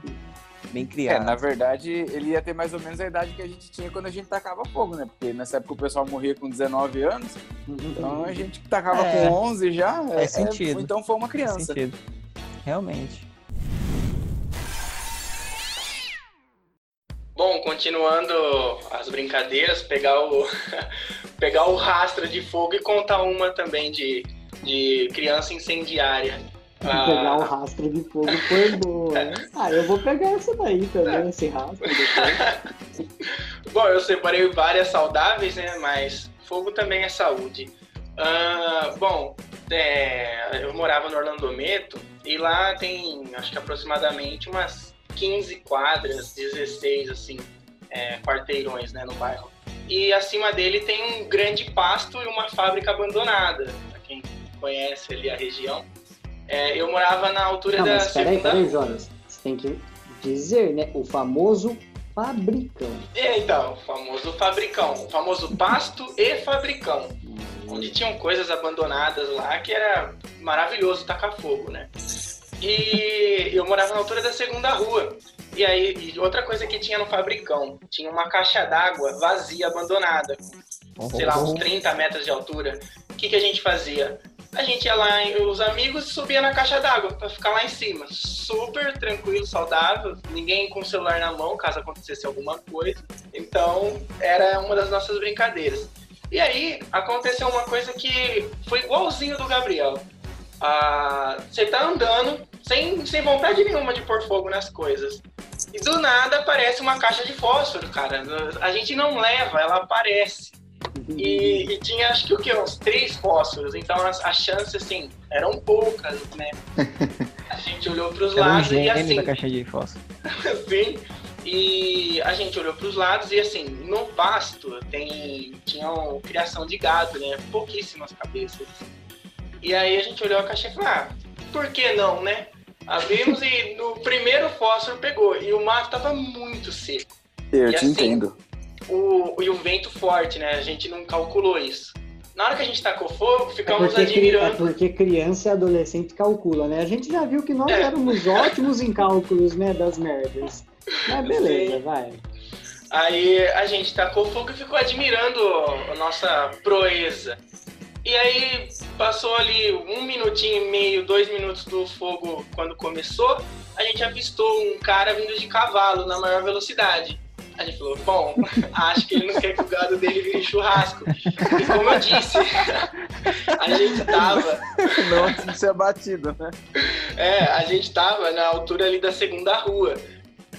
bem É, criado. na verdade, ele ia ter mais ou menos a idade que a gente tinha quando a gente tacava fogo, né? Porque nessa época o pessoal morria com 19 anos, então a gente tacava É. com 11 já. é- Faz é- sentido. então foi uma Faz criança. sentido. Realmente. Bom, continuando as brincadeiras, pegar o, pegar o rastro de fogo e contar uma também de, de criança incendiária. Ah, Pegar o rastro de fogo foi boa. né? Ah, eu vou pegar essa daí também, esse rastro depois. Bom, eu separei várias saudáveis, né? Mas fogo também é saúde. Ah, bom, é, eu morava no Orlandometo e lá tem, acho que aproximadamente umas 15 quadras, 16, assim, é, quarteirões, né, no bairro. E acima dele tem um grande pasto e uma fábrica abandonada, pra quem conhece ali a região. É, eu morava na altura Não, da mas peraí, segunda... peraí, Jonas. Você tem que dizer, né? O famoso fabricão. É, então, o famoso fabricão, o famoso pasto e fabricão. onde tinham coisas abandonadas lá que era maravilhoso tacar fogo, né? E eu morava na altura da segunda rua. E aí, e outra coisa que tinha no fabricão, tinha uma caixa d'água vazia, abandonada, sei lá, uns 30 metros de altura. O que, que a gente fazia? A gente ia lá, os amigos subia na caixa d'água pra ficar lá em cima. Super tranquilo, saudável, ninguém com o celular na mão caso acontecesse alguma coisa. Então, era uma das nossas brincadeiras. E aí, aconteceu uma coisa que foi igualzinho do Gabriel. Ah, Você tá andando sem, sem vontade nenhuma de pôr fogo nas coisas. E do nada aparece uma caixa de fósforo, cara. A gente não leva, ela aparece. E, e tinha acho que o quê? Uns três fósforos. Então as, as chances, assim, eram poucas, né? A gente olhou pros Era um lados e gênio assim. da caixa de fósforo. Sim. E a gente olhou para os lados e assim, no pasto tem tinham criação de gado, né? Pouquíssimas cabeças. E aí a gente olhou a caixa e falou: "Ah, por que não, né?" Abrimos e no primeiro fósforo pegou e o mato tava muito seco. Eu E te assim, entendo. O, e o vento forte, né? A gente não calculou isso. Na hora que a gente tacou fogo, É ficamos porque, cri- é admirando. porque criança e adolescente calcula, né? A gente já viu que nós É. éramos ótimos em cálculos, né, das merdas. Mas beleza, vai. Aí a gente tacou fogo e ficou admirando a nossa proeza. E aí passou ali um minutinho e meio, dois minutos do fogo quando começou, a gente avistou um cara vindo de cavalo na maior velocidade. A gente falou, bom, acho que ele não quer que o gado dele vire churrasco. E como eu disse, a gente tava Não ser abatido, né? É, a gente tava na altura ali da segunda rua.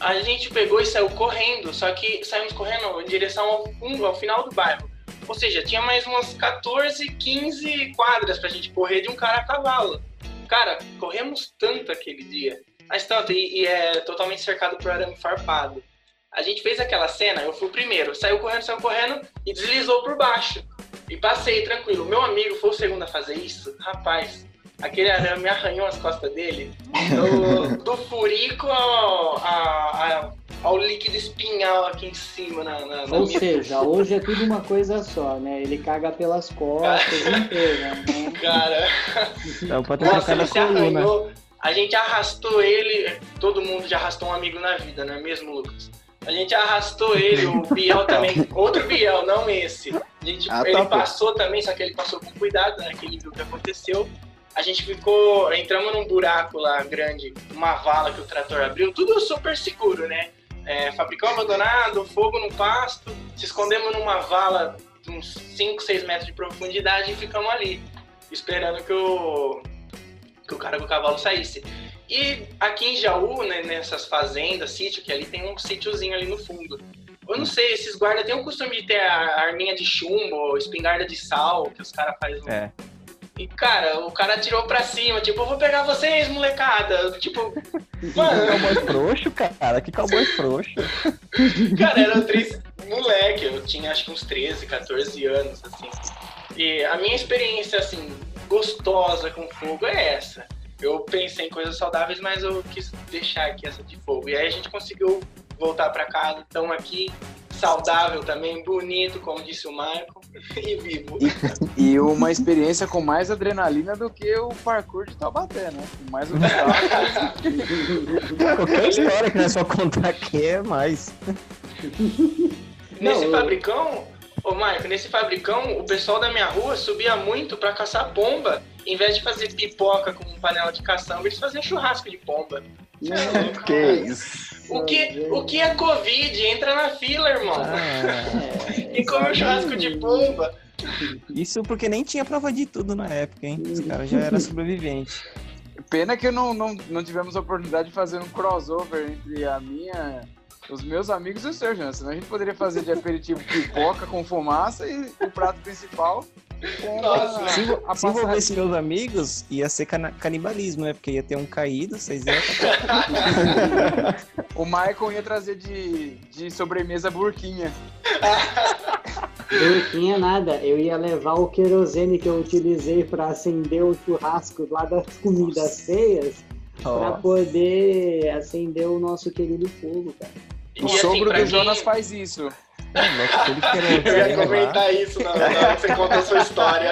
A gente pegou e saiu correndo, só que saímos correndo em direção ao fundo, ao final do bairro. Ou seja, tinha mais umas 14, 15 quadras pra gente correr de um cara a cavalo. Cara, corremos tanto aquele dia. Mas tanto, e, e é totalmente cercado por arame farpado. A gente fez aquela cena, eu fui o primeiro, saiu correndo, saiu correndo e deslizou por baixo. E passei tranquilo. Meu amigo foi o segundo a fazer isso. Rapaz, aquele arame arranhou as costas dele. Do, do furico ao, a- a- ao líquido espinhal aqui em cima na, na, na Ou minha- seja, hoje é tudo uma coisa só, né? Ele caga pelas costas inteira, né? Cara, Então, pode ter nossa, ele se arranhou. A gente arrastou ele. Todo mundo já arrastou um amigo na vida, não é mesmo, Lucas? A gente arrastou ele, o Biel também. Outro Biel, não esse. A gente, Ah, tá, ele pô. passou também, só que ele passou com cuidado, né? Que ele viu o que aconteceu. A gente ficou. Entramos num buraco lá grande, uma vala que o trator abriu, tudo super seguro, né? É, fabricão abandonado, fogo no pasto, se escondemos numa vala de uns 5, 6 metros de profundidade e ficamos ali, esperando que o, que o cara com o cavalo saísse. E aqui em Jaú, né, nessas fazendas, sítio, que ali tem um sítiozinho ali no fundo. Eu não sei, esses guardas têm o costume de ter a arminha de chumbo, espingarda de sal, que os caras fazem. É. E, cara, o cara atirou pra cima, tipo, eu vou pegar vocês, molecada. Tipo, mano, Cowboy frouxo, cara. Que cowboy frouxo. Cara, eram três moleque, eu tinha acho que uns 13, 14 anos, assim. E a minha experiência, assim, gostosa com fogo é essa. Eu pensei em coisas saudáveis, mas eu quis deixar aqui essa de fogo. E aí a gente conseguiu voltar pra casa, estamos aqui, saudável também, bonito, como disse o Michael, e vivo. E uma experiência com mais adrenalina do que o parkour de Taubaté, né? Mais obstáculos. Qualquer história que não é só contar aqui é mais. Nesse Não, fabricão, ô Marco, nesse fabricão, o pessoal da minha rua subia muito pra caçar pomba. Em vez de fazer pipoca com panela de caçamba, eles faziam churrasco de pomba. Não, Que isso? O que, o que é Covid? Entra na fila, irmão. Ah, e comeu churrasco de pomba. isso porque nem tinha prova de tudo na época, hein? Os caras já eram sobreviventes. Pena que não, não, não tivemos a oportunidade de fazer um crossover entre a minha, os meus amigos e o seu, Jean. Senão a gente poderia fazer de aperitivo pipoca com fumaça e o prato principal Nossa. Se, se envolvesse meus amigos, ia ser cana- canibalismo, né? Porque ia ter um caído, vocês iam O Michael ia trazer de, de sobremesa burquinha. Burquinha nada, eu ia levar o querosene que eu utilizei para acender o churrasco lá das comidas feias, para poder acender o nosso querido fogo, cara. E O assim, sogro pra do quem- Jonas faz isso. É Eu ia comentar isso na hora que você conta a sua história.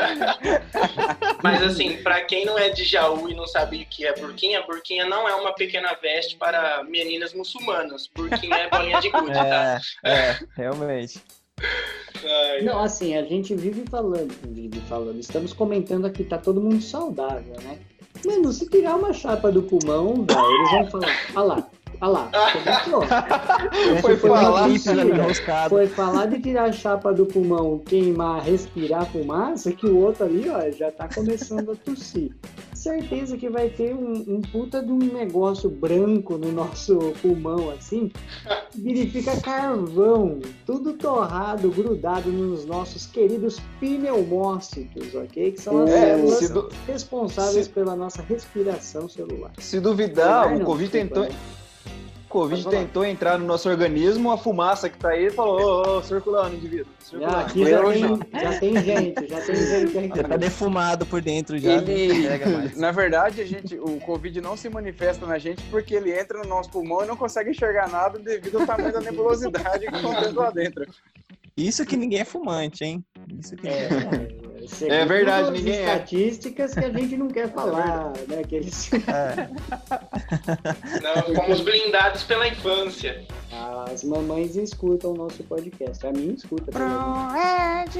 Mas assim, pra quem não é de Jaú e não sabe o que é burquinha, burquinha não é uma pequena veste para meninas muçulmanas. Burquinha é bolinha de gude, tá? É, é, realmente. Ai, Não, assim, a gente vive falando, vive falando, estamos comentando aqui, tá todo mundo saudável, né? Mano, se tirar uma chapa do pulmão, velho, eles vão falar, ah lá, ah lá, começou. Foi falar mentira. enroscado. Foi falar de tirar a chapa do pulmão, queimar, respirar fumaça, que o outro ali, ó, já tá começando a tossir. Certeza que vai ter um, um puta de um negócio branco no nosso pulmão, assim, verifica carvão, tudo torrado, grudado nos nossos queridos pneumócitos, ok? Que são as É, células responsáveis se- pela nossa respiração celular. se duvidar, o Covid tentou, né? O Covid tentou entrar no nosso organismo, a fumaça que tá aí falou, ô, ô, circulando, indivíduo. Já, Circulando. aqui já tem, já- tem gente, já tem gente. Já tá defumado por dentro já, Ele-. Na verdade, a gente, o Covid não se manifesta na gente porque ele entra no nosso pulmão e não consegue enxergar nada devido ao tamanho da nebulosidade que contém lá dentro. Isso que ninguém é fumante, hein? Isso que ninguém é fumante. É, Segundo É verdade, ninguém é. estatísticas que a gente não quer falar, né? Que eles... É. Não, fomos blindados pela infância. As mamães escutam o nosso podcast. A minha escuta. pelo menos.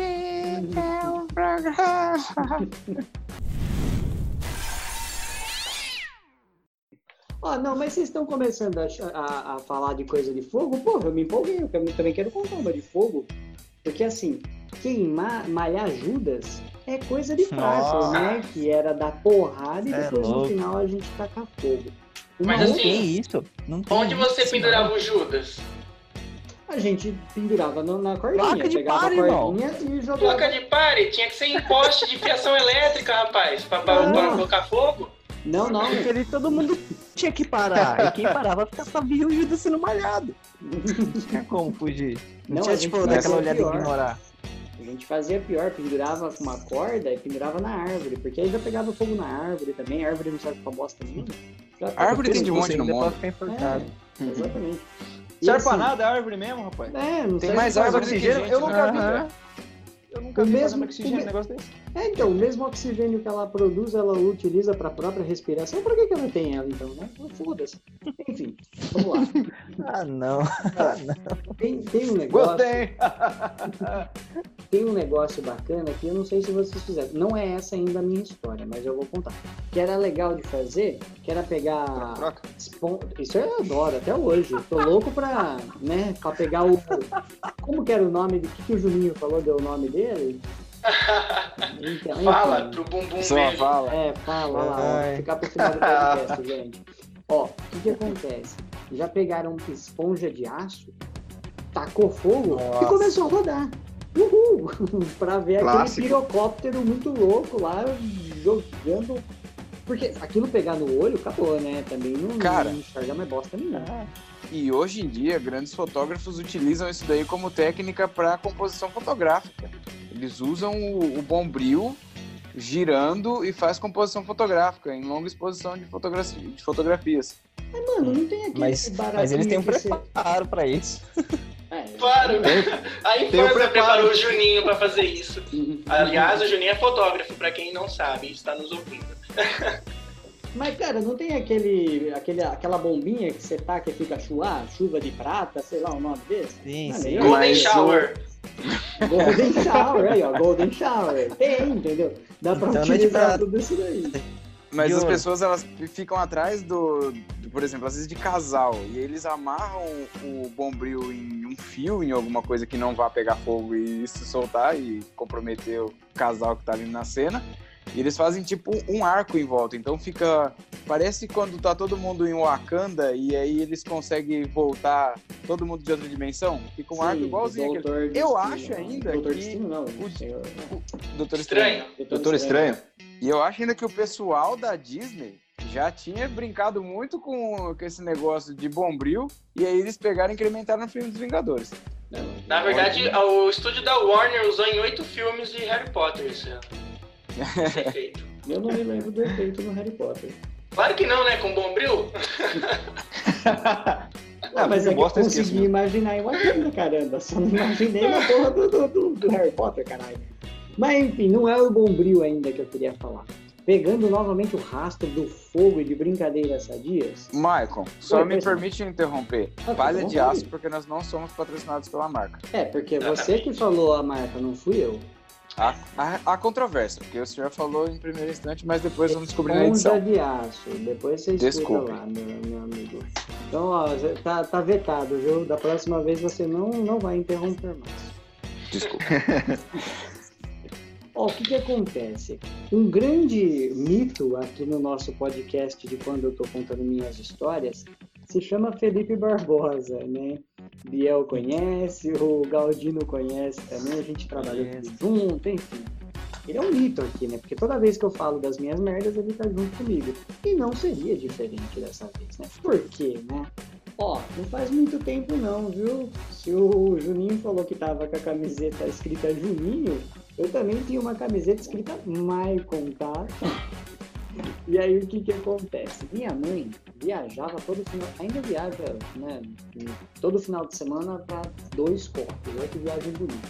Ó, não, mas vocês estão começando a, a- a falar de coisa de fogo? Porra, eu me empolguei. Eu também- também quero contar uma de fogo. Porque assim, queimar, malhar Judas é coisa de praça, né? Que era dar porrada e É depois no louco. final a gente tacar fogo. Uma Mas assim, tem isso. Não tem Onde você isso, pendurava o Judas? a gente pendurava no- na cordinha, Placa de pegava pare, a irmão. cordinha e jogava. Placa de pare, tinha que ser em poste de fiação elétrica, rapaz, pra, pra- pra colocar fogo. Não, não. Porque ali todo mundo tinha que parar. E quem parava ficava viu o Judas sendo malhado. Não tinha como fugir. Não, Não, tinha, tipo, daquela olhada de ignorar. A gente fazia pior, pendurava com uma corda e pendurava na árvore, porque aí já pegava fogo na árvore também, a árvore não serve pra bosta nenhuma. Já A árvore tem de Você monte no mundo. É, exatamente. E Serve pra assim, nada a árvore mesmo, rapaz. É, não Tem serve mais pra árvore do que oxigênio, gente, eu nunca vi, velho. Eu nunca O vi mesmo- fazendo oxigênio o um negócio desse. É, então, o mesmo oxigênio que ela produz, ela utiliza pra própria respiração. Por que, que ela tem ela, então, né? Foda-se. Enfim, vamos lá. Ah, não. Tem, tem um negócio. Gostei! tem um negócio bacana que eu não sei se vocês fizeram. Não é essa ainda a minha história, mas eu vou contar. Que era legal de fazer, que era pegar. Troca. Isso eu adoro até hoje. Tô louco pra, né, pra pegar o. Como que era o nome? O que, que o Juninho falou? Deu o nome dele? Então, Fala enfim. pro bumbum Só dele. fala. É, fala lá, ó. Ficar pro final do podcast, gente. Ó, o que que acontece? Já pegaram esponja de aço, tacou fogo e Nossa. começou a rodar. Uhul! pra ver Clássico. aquele pirocóptero muito louco lá jogando. Porque aquilo pegar no olho, acabou, né? Também não, Cara. não enxerga mais bosta nenhuma. E hoje em dia, grandes fotógrafos utilizam isso daí como técnica para composição fotográfica. Eles usam o, o bombril girando e faz composição fotográfica em longa exposição de, de fotografias. Mas, mano, não tem aquele Mas, mas eles têm um você- preparo pra isso. É, Claro, a Tem o infância preparo. preparou o Juninho pra fazer isso. Uhum. Aliás, o Juninho é fotógrafo, pra quem não sabe, está nos ouvindo. Mas, cara, não tem aquele, aquele, aquela bombinha que você taca e fica chuva, chuva de prata, sei lá o nome desse? Sim, Mano, sim. eu- Golden Shower. Golden Shower, aí, ó, Golden Shower. Tem, entendeu? Dá pra Então é utilizar tudo isso daí. Mas E as pessoas elas ficam atrás do, do- por exemplo, às vezes de casal, e eles amarram o bombril em um fio, em alguma coisa que não vá pegar fogo e se soltar e comprometer o casal que tá ali na cena. E eles fazem tipo um arco em volta, então fica. Parece quando tá todo mundo em Wakanda e aí eles conseguem voltar todo mundo de outra dimensão. Fica um arco Sim, igualzinho aquele. Eu Destino, acho ainda Doutor que Destino, não. o- senhor- Doutor Estranho. Estranho. Doutor Estranho. E eu acho ainda que o pessoal da Disney já tinha brincado muito com, com esse negócio de bombril, e aí eles pegaram e incrementaram no filme dos Vingadores. Na verdade, o estúdio da Warner usou em oito filmes de Harry Potter esse ano. Esse efeito. eu não me lembro do efeito no Harry Potter. Claro que não, né? Com Bombril? Ah, mas é que eu consegui esqueço imaginar em Wakanda, caramba. Só não imaginei na porra do, do, do- do Harry Potter, caralho. Mas enfim, não é o bombril ainda que eu queria falar. Pegando novamente o rastro do fogo e de brincadeiras sadias. Maicon, só Oi, me não. permite interromper. Ah, Palha tá de bom, aço, porque nós não somos patrocinados pela marca. É, porque você que falou a marca, não fui eu. Há, há, há controvérsia, porque o senhor falou em primeiro instante, mas depois vamos descobrir na Esponja edição. de aço. Depois você escuta Desculpe. lá, meu, meu amigo. Então, ó, tá, tá vetado, viu? Da próxima vez você não, não vai interromper mais. Desculpa. Ó, o que que acontece? Um grande mito aqui no nosso podcast de quando eu tô contando minhas histórias se chama Felipe Barbosa, né? Biel conhece, o Galdino conhece também, a gente tudo junto, enfim. Ele é um mito aqui, né? Porque toda vez que eu falo das minhas merdas, ele tá junto comigo. E não seria diferente dessa vez, né? Por quê, né? Ó, não faz muito tempo não, viu? Se o Juninho falou que tava com a camiseta escrita Juninho, eu também tinha uma camiseta escrita Maicon, tá? E aí o que que acontece? Minha mãe viajava todo final, ainda viaja, né? Todo final de semana para dois corpos, olha que viagem bonita.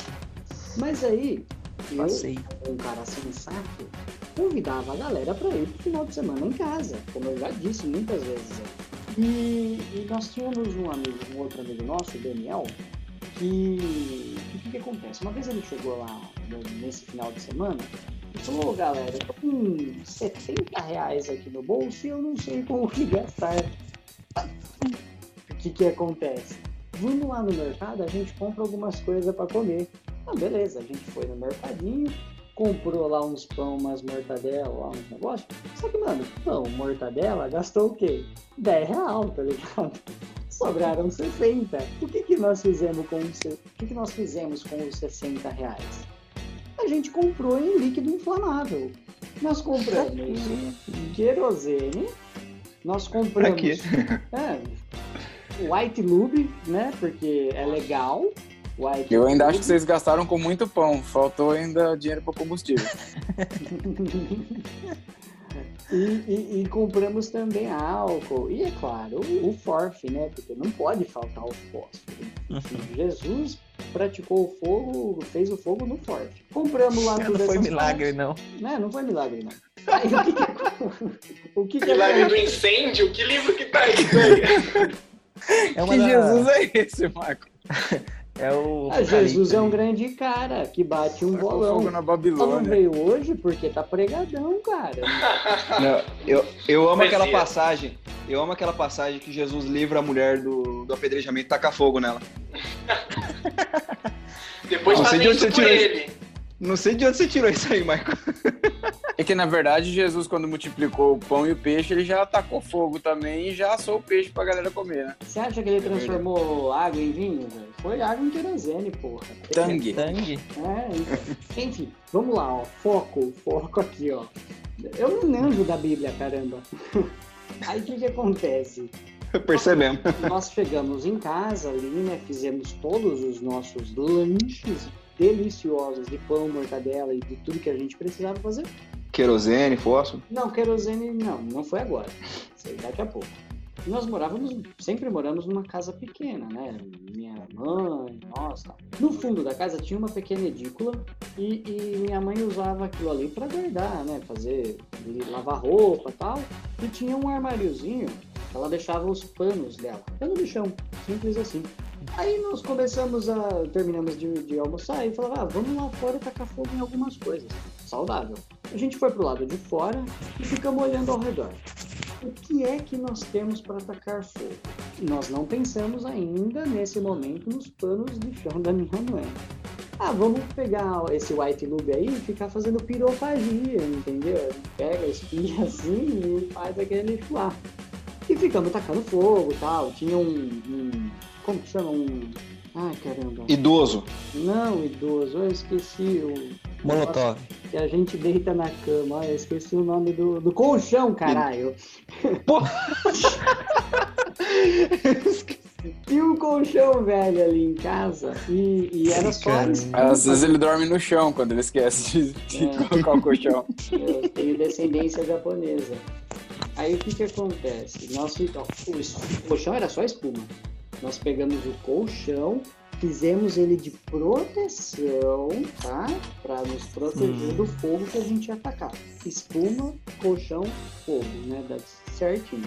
Mas aí eu, Passei. um cara sensato, convidava a galera para ir pro final de semana em casa, como eu já disse muitas vezes. E, e nós tínhamos um amigo, um outro amigo nosso, o Daniel, que o que, que acontece? Uma vez ele chegou lá no- nesse final de semana e falou, "Ô, galera, com 70 reais aqui no bolso e eu não sei como que gastar. O que que acontece? Vamos lá no mercado, a gente compra algumas coisas para comer. Ah, beleza, a gente foi no mercadinho, comprou lá uns pão, umas mortadela, lá uns negócios. Só que, mano, pão, mortadela, gastou o quê? 10 real, tá ligado? Sobraram 60. O que que nós fizemos com o que que nós fizemos com os 60 reais? A gente comprou em líquido inflamável. Nós compramos querosene, nós compramos é, White Lube, né? Porque é legal. White Eu ainda acho Lube. que vocês gastaram com muito pão. Faltou ainda dinheiro para combustível. e, e- e compramos também álcool. E é claro, o, o forf, né? Porque não pode faltar o fósforo. Enfim, Jesus praticou o fogo, fez o fogo no forf. Compramos lá Não todas foi milagre, não. Né? Não foi milagre, não. Aí, o que que, o que, que Milagre do incêndio? Que livro que tá aí? É uma que da- Jesus é esse, Marco? É o. Ah, Jesus é um grande cara que bate um Tacou bolão. fogo na Só não Babilônia. veio hoje porque tá pregadão, cara. Não, eu, eu amo aquela Poesia. passagem. Eu amo aquela passagem que Jesus livra a mulher do, do apedrejamento e taca fogo nela. Depois Não isso você com tirou ele. Não sei de onde você tirou isso aí, Michael. É que, na verdade, Jesus, quando multiplicou o pão e o peixe, ele já atacou fogo também e já assou o peixe pra galera comer, né? Você acha que ele transformou água em vinho, velho? Foi água em querosene, porra. Tangue. Tangue. É, então. Enfim, vamos lá, ó. Foco, foco aqui, ó. Eu não manjo da Bíblia, caramba. Aí o que que acontece? Percebemos. Nós chegamos em casa ali, né? Fizemos todos os nossos lanches deliciosos de pão, mortadela e de tudo que a gente precisava fazer. Querosene, fósforo. Não, querosene não, não foi agora. Aí daqui a pouco. Nós morávamos, sempre moramos numa casa pequena, né? Minha mãe, nós, tal. No fundo da casa tinha uma pequena edícula e, e minha mãe usava aquilo ali para guardar, né? Fazer, lavar roupa e tal. E tinha um armáriozinho, ela deixava os panos dela, pano de chão, simples assim. Aí nós começamos a. terminamos de, de almoçar e falava, ah, vamos lá fora tacar fogo em algumas coisas. Saudável. A gente foi pro lado de fora e ficamos olhando ao redor. O que é que nós temos para atacar fogo? Nós não pensamos ainda nesse momento nos panos de chão da minha mãe. Ah, vamos pegar esse white lube aí e ficar fazendo pirofagia, entendeu? Pega, espia assim e faz aquele lá. E ficamos tacando fogo tal. Tinha um, um- Como que chama? Um. Ai, caramba. Idoso. Não, idoso, eu esqueci o. Molotov. Que a gente deita na cama. Eu esqueci o nome do, do colchão, caralho. Pô. Tinha um colchão velho ali em casa e, e era só. Às vezes ele dorme no chão quando ele esquece de, de É. colocar o colchão. Eu tenho descendência japonesa. Aí o que que acontece? Nós, ó, o es- o colchão era só espuma. Nós pegamos o colchão, fizemos ele de proteção, tá? Pra nos proteger Hum. do fogo que a gente ia atacar. Espuma, colchão, fogo, né? Dá certinho.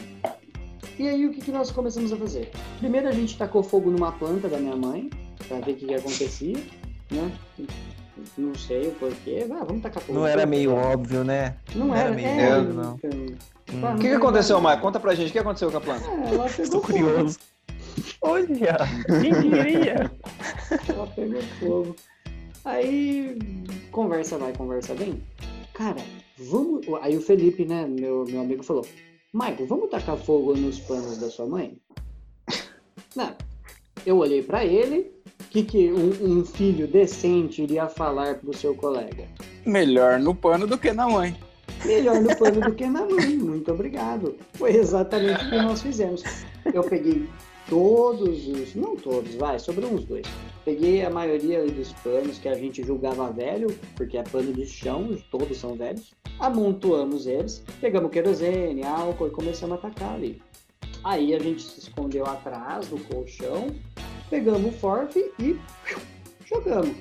E aí o que, que nós começamos a fazer? Primeiro a gente tacou fogo numa planta da minha mãe, pra ver o que, que acontecia, né? Não sei o porquê. Ah, vamos tacar fogo. Não era meio óbvio, né? Não Não era, era meio é, óbvio, não. então. Hum. O que, que aconteceu, Michael? Conta pra gente. O que aconteceu com a planta? Ah, ela pegou Estou fogo. Olha, quem diria? Ela pegou fogo. Aí, conversa vai, conversa vem. Cara, vamos. Aí o Felipe, né, meu, meu amigo, falou: Michael, vamos tacar fogo nos panos da sua mãe? Não. Eu olhei pra ele. O que, que um, um filho decente iria falar pro seu colega? Melhor no pano do que na mãe. Melhor no pano do que na mãe. Muito obrigado. Foi exatamente o que nós fizemos. Eu peguei todos os. Não todos, vai, sobrou uns dois. Peguei a maioria dos panos que a gente julgava velho, porque é pano de chão, todos são velhos. Amontoamos eles, pegamos querosene, álcool e começamos a atacar ali. Aí a gente se escondeu atrás do colchão, pegamos o forf e jogamos.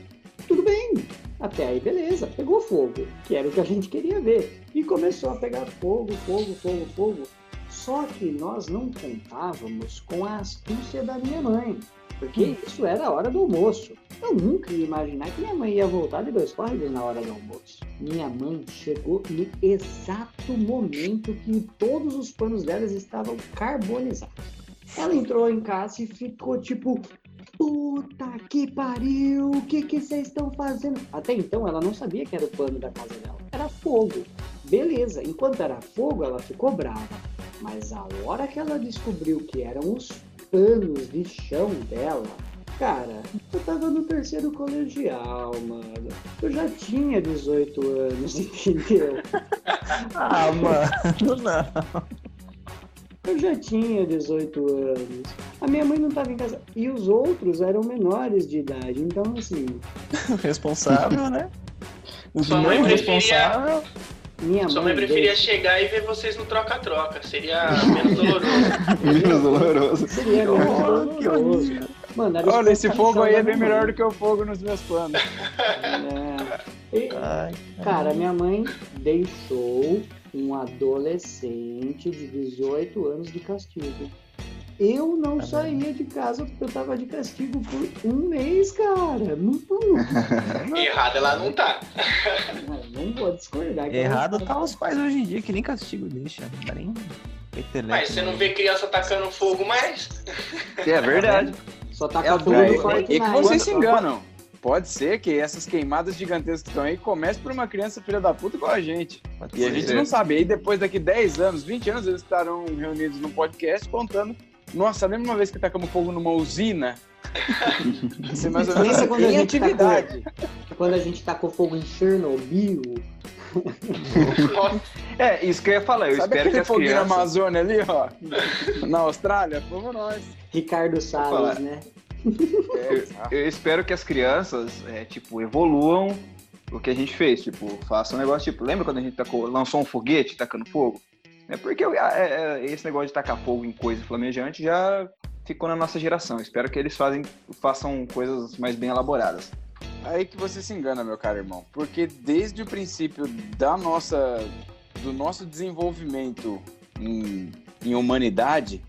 Tudo bem, Até aí, beleza, pegou fogo, que era o que a gente queria ver. E começou a pegar fogo, fogo, fogo, fogo. Só que nós não contávamos com a astúcia da minha mãe, porque isso era a hora do almoço. Eu nunca ia imaginar que minha mãe ia voltar de dois córregos na hora do almoço. Minha mãe chegou no exato momento que todos os panos delas estavam carbonizados. Ela entrou em casa e ficou tipo, puta que pariu, o que que vocês estão fazendo? Até então ela não sabia que era o pano da casa dela. Era fogo. Beleza, enquanto era fogo ela ficou brava. Mas a hora que ela descobriu que eram os panos de chão dela, cara, eu tava no terceiro colegial, mano. Eu já tinha 18 anos, entendeu? Ah, mano, não. Eu já tinha 18 anos. A minha mãe não tava em casa. E os outros eram menores de idade. Então, assim, Responsável, né? O Sua mãe preferia- responsável. Minha Sua mãe. mãe preferia deixa- chegar e ver vocês no troca-troca. Seria menos doloroso. Menos doloroso. Seria menos Oh, doloroso. Mano, Olha, esse fogo aí é bem melhor do que o fogo nos meus planos. É. E, Ai, Cara, minha mãe deixou um adolescente de 18 anos de castigo. Eu não Tá saía de casa porque eu tava de castigo por um mês, cara. Não, não, Errada ela não tá. não vou discordar. que ela Errado não tá os pais hoje em dia, que nem castigo deixa. Não dá nem Mas você não né? vê criança tacando fogo mais? É verdade. Só tá É Tudo feito e que vocês se enganam. Pode ser que essas queimadas gigantescas que estão aí comecem por uma criança filha da puta igual a gente. Pode E a ser. gente ser. não sabe. Aí depois, daqui 10 anos, 20 anos, eles estarão reunidos num podcast contando. Nossa, lembra uma vez que tacamos fogo numa usina? É mais ou menos Lembra quando a gente atividade. Quando a gente tacou fogo em Chernobyl, É, isso que eu ia falar. Eu Sabe espero que as na crianças. Amazônia ali, ó? Na Austrália? Fomos nós. Ricardo Salles, né? É, Eu espero que as crianças, é, tipo, evoluam o que a gente fez. Tipo, façam um negócio, tipo, lembra quando a gente tacou, lançou um foguete tacando fogo? É porque é, é, esse negócio de tacar fogo em coisa flamejante já ficou na nossa geração. Espero que eles fazem, façam coisas mais bem elaboradas. Aí que você se engana, meu caro irmão. Porque desde o princípio da nossa, do nosso desenvolvimento em, em humanidade,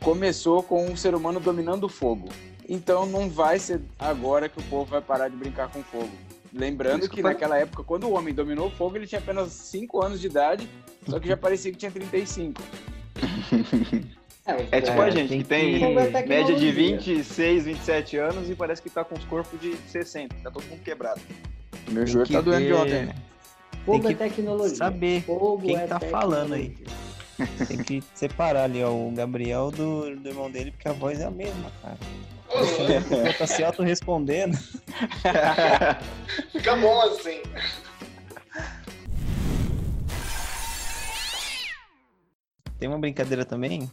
começou com um ser humano dominando o fogo. Então não vai ser agora que o povo vai parar de brincar com fogo. Lembrando Isso que naquela época, quando o homem dominou o fogo, ele tinha apenas 5 anos de idade, só que já parecia que tinha 35. É tipo a É, gente, tem que tem que- média de Tecnologia. 26, 27 anos e parece que tá com os corpos de 60. Tá todo mundo quebrado. Meu Tem joelho que tá doendo de ontem. né? Fogo Tem é que tecnologia. saber Fogo quem é tá falando aí. Tem que separar ali, ó, o Gabriel do, do irmão dele, porque a voz é a mesma, cara. Louco. tá se auto-respondendo. fica bom assim. Tem uma brincadeira também,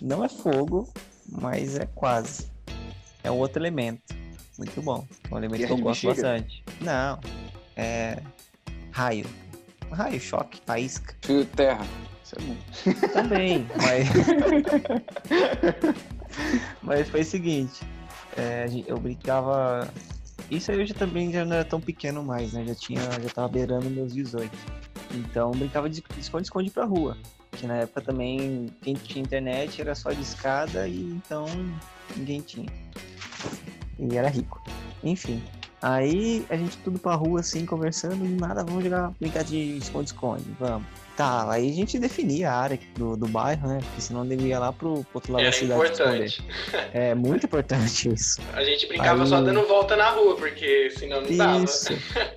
não é fogo, mas é quase. É um outro elemento. Muito bom. É um elemento Guerra que eu gosto bexiga? bastante. Não. É. Raio. Raio, choque, faísca. Fio terra. Isso é bom. Também, mas. mas foi o seguinte. é, eu brincava. Isso aí eu já também já não era tão pequeno mais, né? Já tinha, já tava beirando meus 18. Então brincava de esconde-esconde pra rua. Que na época também, quem tinha internet era só de escada e então ninguém tinha. E era rico. Enfim. Aí a gente tudo pra rua assim, conversando, nada, vamos jogar, brincar de esconde-esconde, vamos. Tá, aí a gente definia a área do, do bairro, né? Porque senão ele ia lá pro, pro outro lado da cidade importante. É muito importante isso. A gente brincava Aí- só dando volta na rua, porque senão não dava. Isso,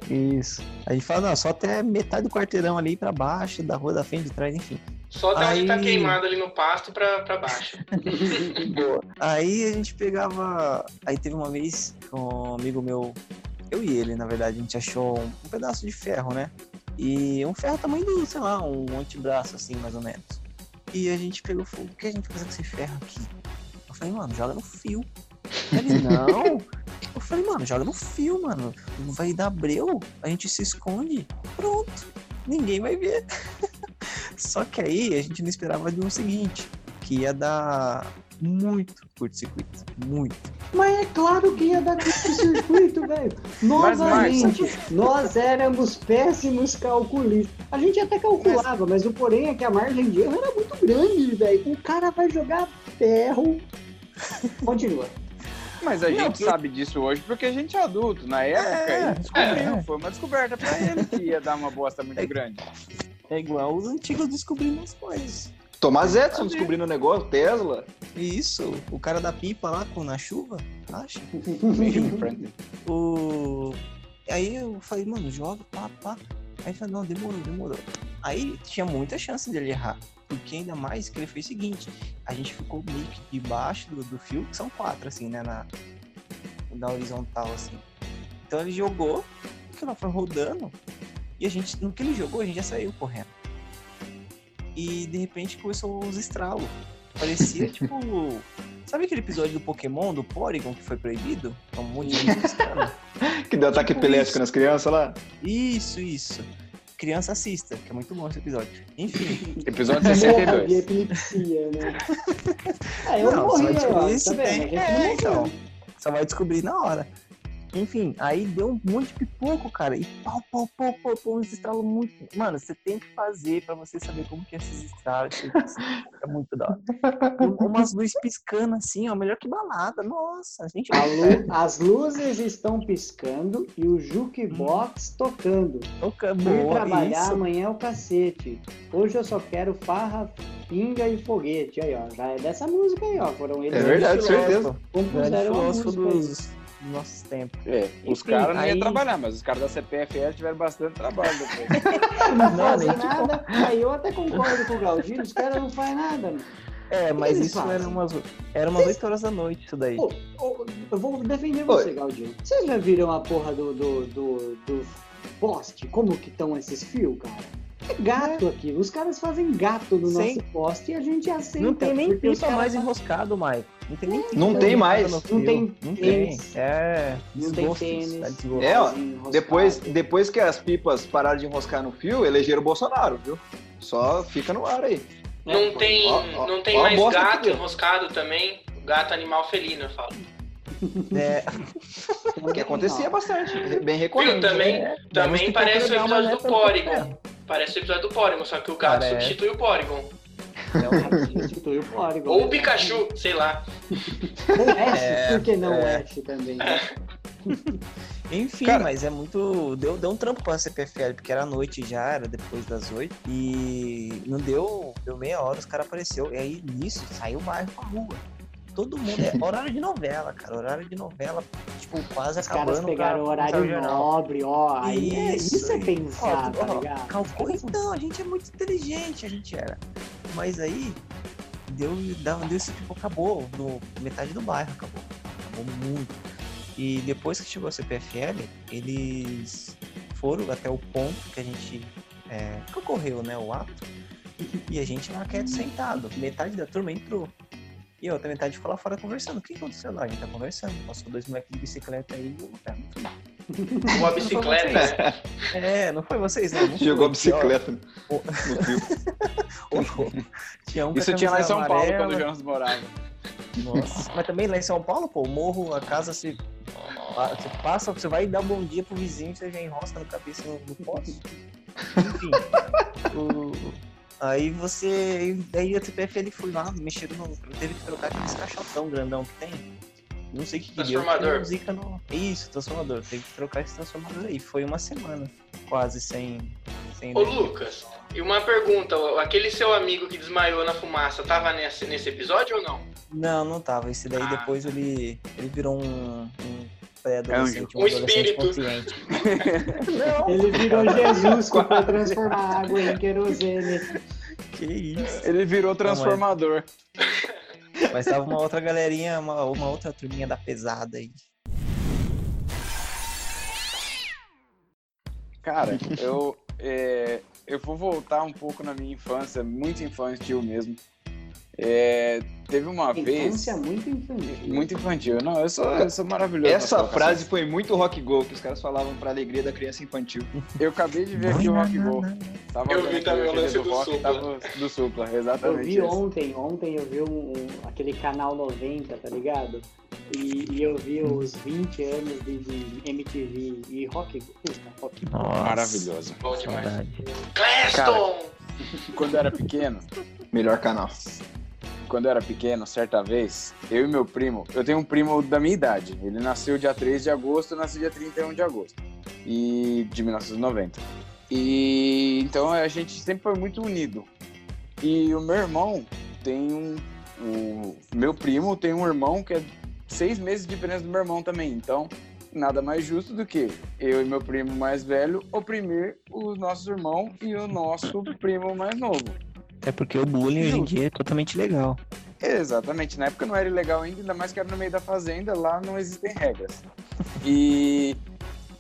isso. A gente fala, não, só até metade do quarteirão ali pra baixo, da rua da frente, de trás, enfim. Só até onde tá Aí- queimado ali no pasto pra, pra baixo. Aí a gente pegava. Aí teve uma vez com um amigo meu, eu e ele, na verdade, a gente achou um pedaço de ferro, né? E um ferro tamanho do, sei lá, um antebraço, assim, mais ou menos. E a gente pegou fogo, o que a gente vai fazer com esse ferro aqui? Eu falei, mano, joga no fio. Ele, não. Eu falei, mano, joga no fio, mano. Não vai dar breu, a gente se esconde. Pronto. Ninguém vai ver. Só que aí a gente não esperava de um seguinte, que ia dar muito curto-circuito. Muito. Mas é claro que ia dar curto-circuito, velho. Novamente, nós éramos péssimos calculistas. A gente até calculava, mas o porém é que a margem de erro era muito grande, velho. O cara vai jogar ferro. Continua. Mas a Não, gente porque- sabe disso hoje porque a gente é adulto. Na época, É, ele descobriu. é. Foi uma descoberta pra ele que ia dar uma bosta muito É. grande. É igual os antigos descobrindo as coisas. Thomas Edison descobrindo o negócio, Tesla. Isso, o cara da pipa lá com na chuva, acha? Enfim, O... Aí eu falei, mano, joga, pá, pá. Aí ele falou, não, demorou, demorou. Aí tinha muita chance dele errar. Porque ainda mais que ele fez o seguinte, a gente ficou meio que debaixo do, do fio, que são quatro, assim, né? Na, na horizontal, assim. Então ele jogou, que ela foi rodando, e a gente, no que ele jogou, a gente já saiu correndo. E de repente começou os estralos. Parecia tipo. Sabe aquele episódio do Pokémon, do Porygon, que foi proibido? É um monte de? Que deu ataque Tipo epilético isso. nas crianças lá. Isso, isso. Criança assista, que é muito bom esse episódio. Enfim, Episódio Morra de 62. epilepsia, né? É, eu Não, só morri, descobrir ó, se tá vendo? tem- A gente é, não então. só vai descobrir na hora. Enfim, aí deu um monte de pipoco, cara. E pau, pau, pau, pau, pau, uns estralos muito. Mano, você tem que fazer pra você saber como que é esses estralos. É muito da hora. Um- Umas luzes piscando assim, ó, melhor que balada. Nossa, a gente. A lu- As luzes estão piscando e o jukebox tocando. Toca Ir boa, trabalhar isso. amanhã é o cacete. Hoje eu só quero farra, pinga e foguete. Aí, ó. Já é dessa música aí, ó. Foram eles É verdade, que certeza. Grande compuseram a música dos, dos nossos tempos. É, os caras não iam trabalhar, mas os caras da CPFL tiveram bastante trabalho depois. Não Não, fazem tipo- nada. Aí eu até concordo com o Galdino, os caras não fazem nada. mano. É, mas isso fazem? era umas, era umas 8 horas da noite, isso daí. Eu vou defender você, Galdino. Vocês já viram a porra do, do, do, do poste? Como que estão esses fios, cara? É gato aqui. Os caras fazem gato no Sim. nosso poste e a gente aceita. Não tem nem pipa caras mais enroscado, Mike. Não tem nem pipa Não tem mais. Não tem Não tem. É. Não tem tênis. tá. É, ó. Depois, depois que as pipas pararam de enroscar no fio, elegeram o Bolsonaro, viu? Só fica no ar aí. Não tem, Ó, ó, não tem mais gato enroscado também. Gato animal felino, eu falo. É, O que acontecia bastante, bem Viu? recorrente. Também, é, também parece o episódio do Porygon. Parece o episódio do Porygon, só que o gato Parece. substitui o Porygon. Realmente. Substitui o Porygon. Ou o Pikachu, sei lá. Ou Ash, É, por que não é. Ash também? Enfim, Cara- mas é muito. Deu, deu um trampo pra CPFL, porque era noite já, era depois das 8. E não deu, deu meia hora, os caras apareceu. E aí nisso saiu o bairro pra rua. Todo mundo. É horário de novela, cara. Horário de novela, tipo, quase Os acabando. caras pegaram o horário nobre, ó. Aí é- Isso, isso é isso. pensar, Ó, tá ó, ligado? Calcula, então, a gente é muito inteligente, a gente era. Mas aí, deu, deu, deu esse tipo, acabou. No, metade do bairro acabou. Acabou muito. E depois que chegou a CPFL, eles foram até o ponto que a gente. É, que ocorreu, né? O ato. E a gente lá quieto sentado. Metade da turma entrou. E outra metade ficou lá fora conversando. O que aconteceu lá? A gente tá conversando. Passou dois moleques de bicicleta aí e eu pego tudo. Uma bicicleta. né? É, não foi vocês, não. não Jogou bicicleta no fio. Tinha um Isso tinha lá em São Paulo amarela. quando o Jonas morava. Nossa, mas também lá em São Paulo, pô, o morro, a casa, se você passa, você vai dar um bom dia pro vizinho, você já enrosca no cabeça no, no poste. Enfim. o- aí você. Aí a CPF ele foi lá, mexeu no. Teve que trocar aqueles caixotão grandão que tem. Não sei o que. Transformador. que deu no- Isso, transformador. Teve que trocar esse transformador aí. Foi uma semana, quase sem. sem Ô energia. Lucas, e uma pergunta, aquele seu amigo que desmaiou na fumaça, tava nesse, nesse episódio ou não? Não, não tava. Esse daí Ah. depois ele, ele virou um, um pré-adolescente, um, Um adolescente espírito. consciente. não, Ele virou Jesus que foi transformar água em querosene. que isso. Ele virou transformador. Mas tava uma outra galerinha, uma, uma outra turminha da pesada aí. Cara, eu, é, eu vou voltar um pouco na minha infância, muito infantil mesmo. É, teve uma vez. Infância muito infantil. Muito infantil. Não, eu sou, eu sou maravilhoso. Essa frase foi muito rock go, que os caras falavam pra alegria da criança infantil. Eu acabei de ver aqui o Rock Go. Tava Eu vi também o lance do rock, Supla. Tava do Supla, Eu exatamente. vi esse. ontem, ontem eu vi um, um- aquele canal 90, tá ligado? E, e eu vi os 20 anos de, de MTV e rock. Puta, rock. Nossa, Maravilhoso. Bom demais. Cleston! Quando eu era pequeno, Melhor canal. Quando eu era pequeno, certa vez, eu e meu primo, eu tenho um primo da minha idade. Ele nasceu dia 3 de agosto, eu nasci dia 31 de agosto. E de 1990. E então a gente sempre foi muito unido. E o meu irmão tem um. O meu primo tem um irmão que é seis meses de diferença do meu irmão também. Então, nada mais justo do que eu e meu primo mais velho oprimir o nosso irmão e o nosso primo mais novo. Até porque o bullying hoje em Justo. dia é totalmente legal. Exatamente, na época não era ilegal ainda, ainda mais que era no meio da fazenda, lá não existem regras. E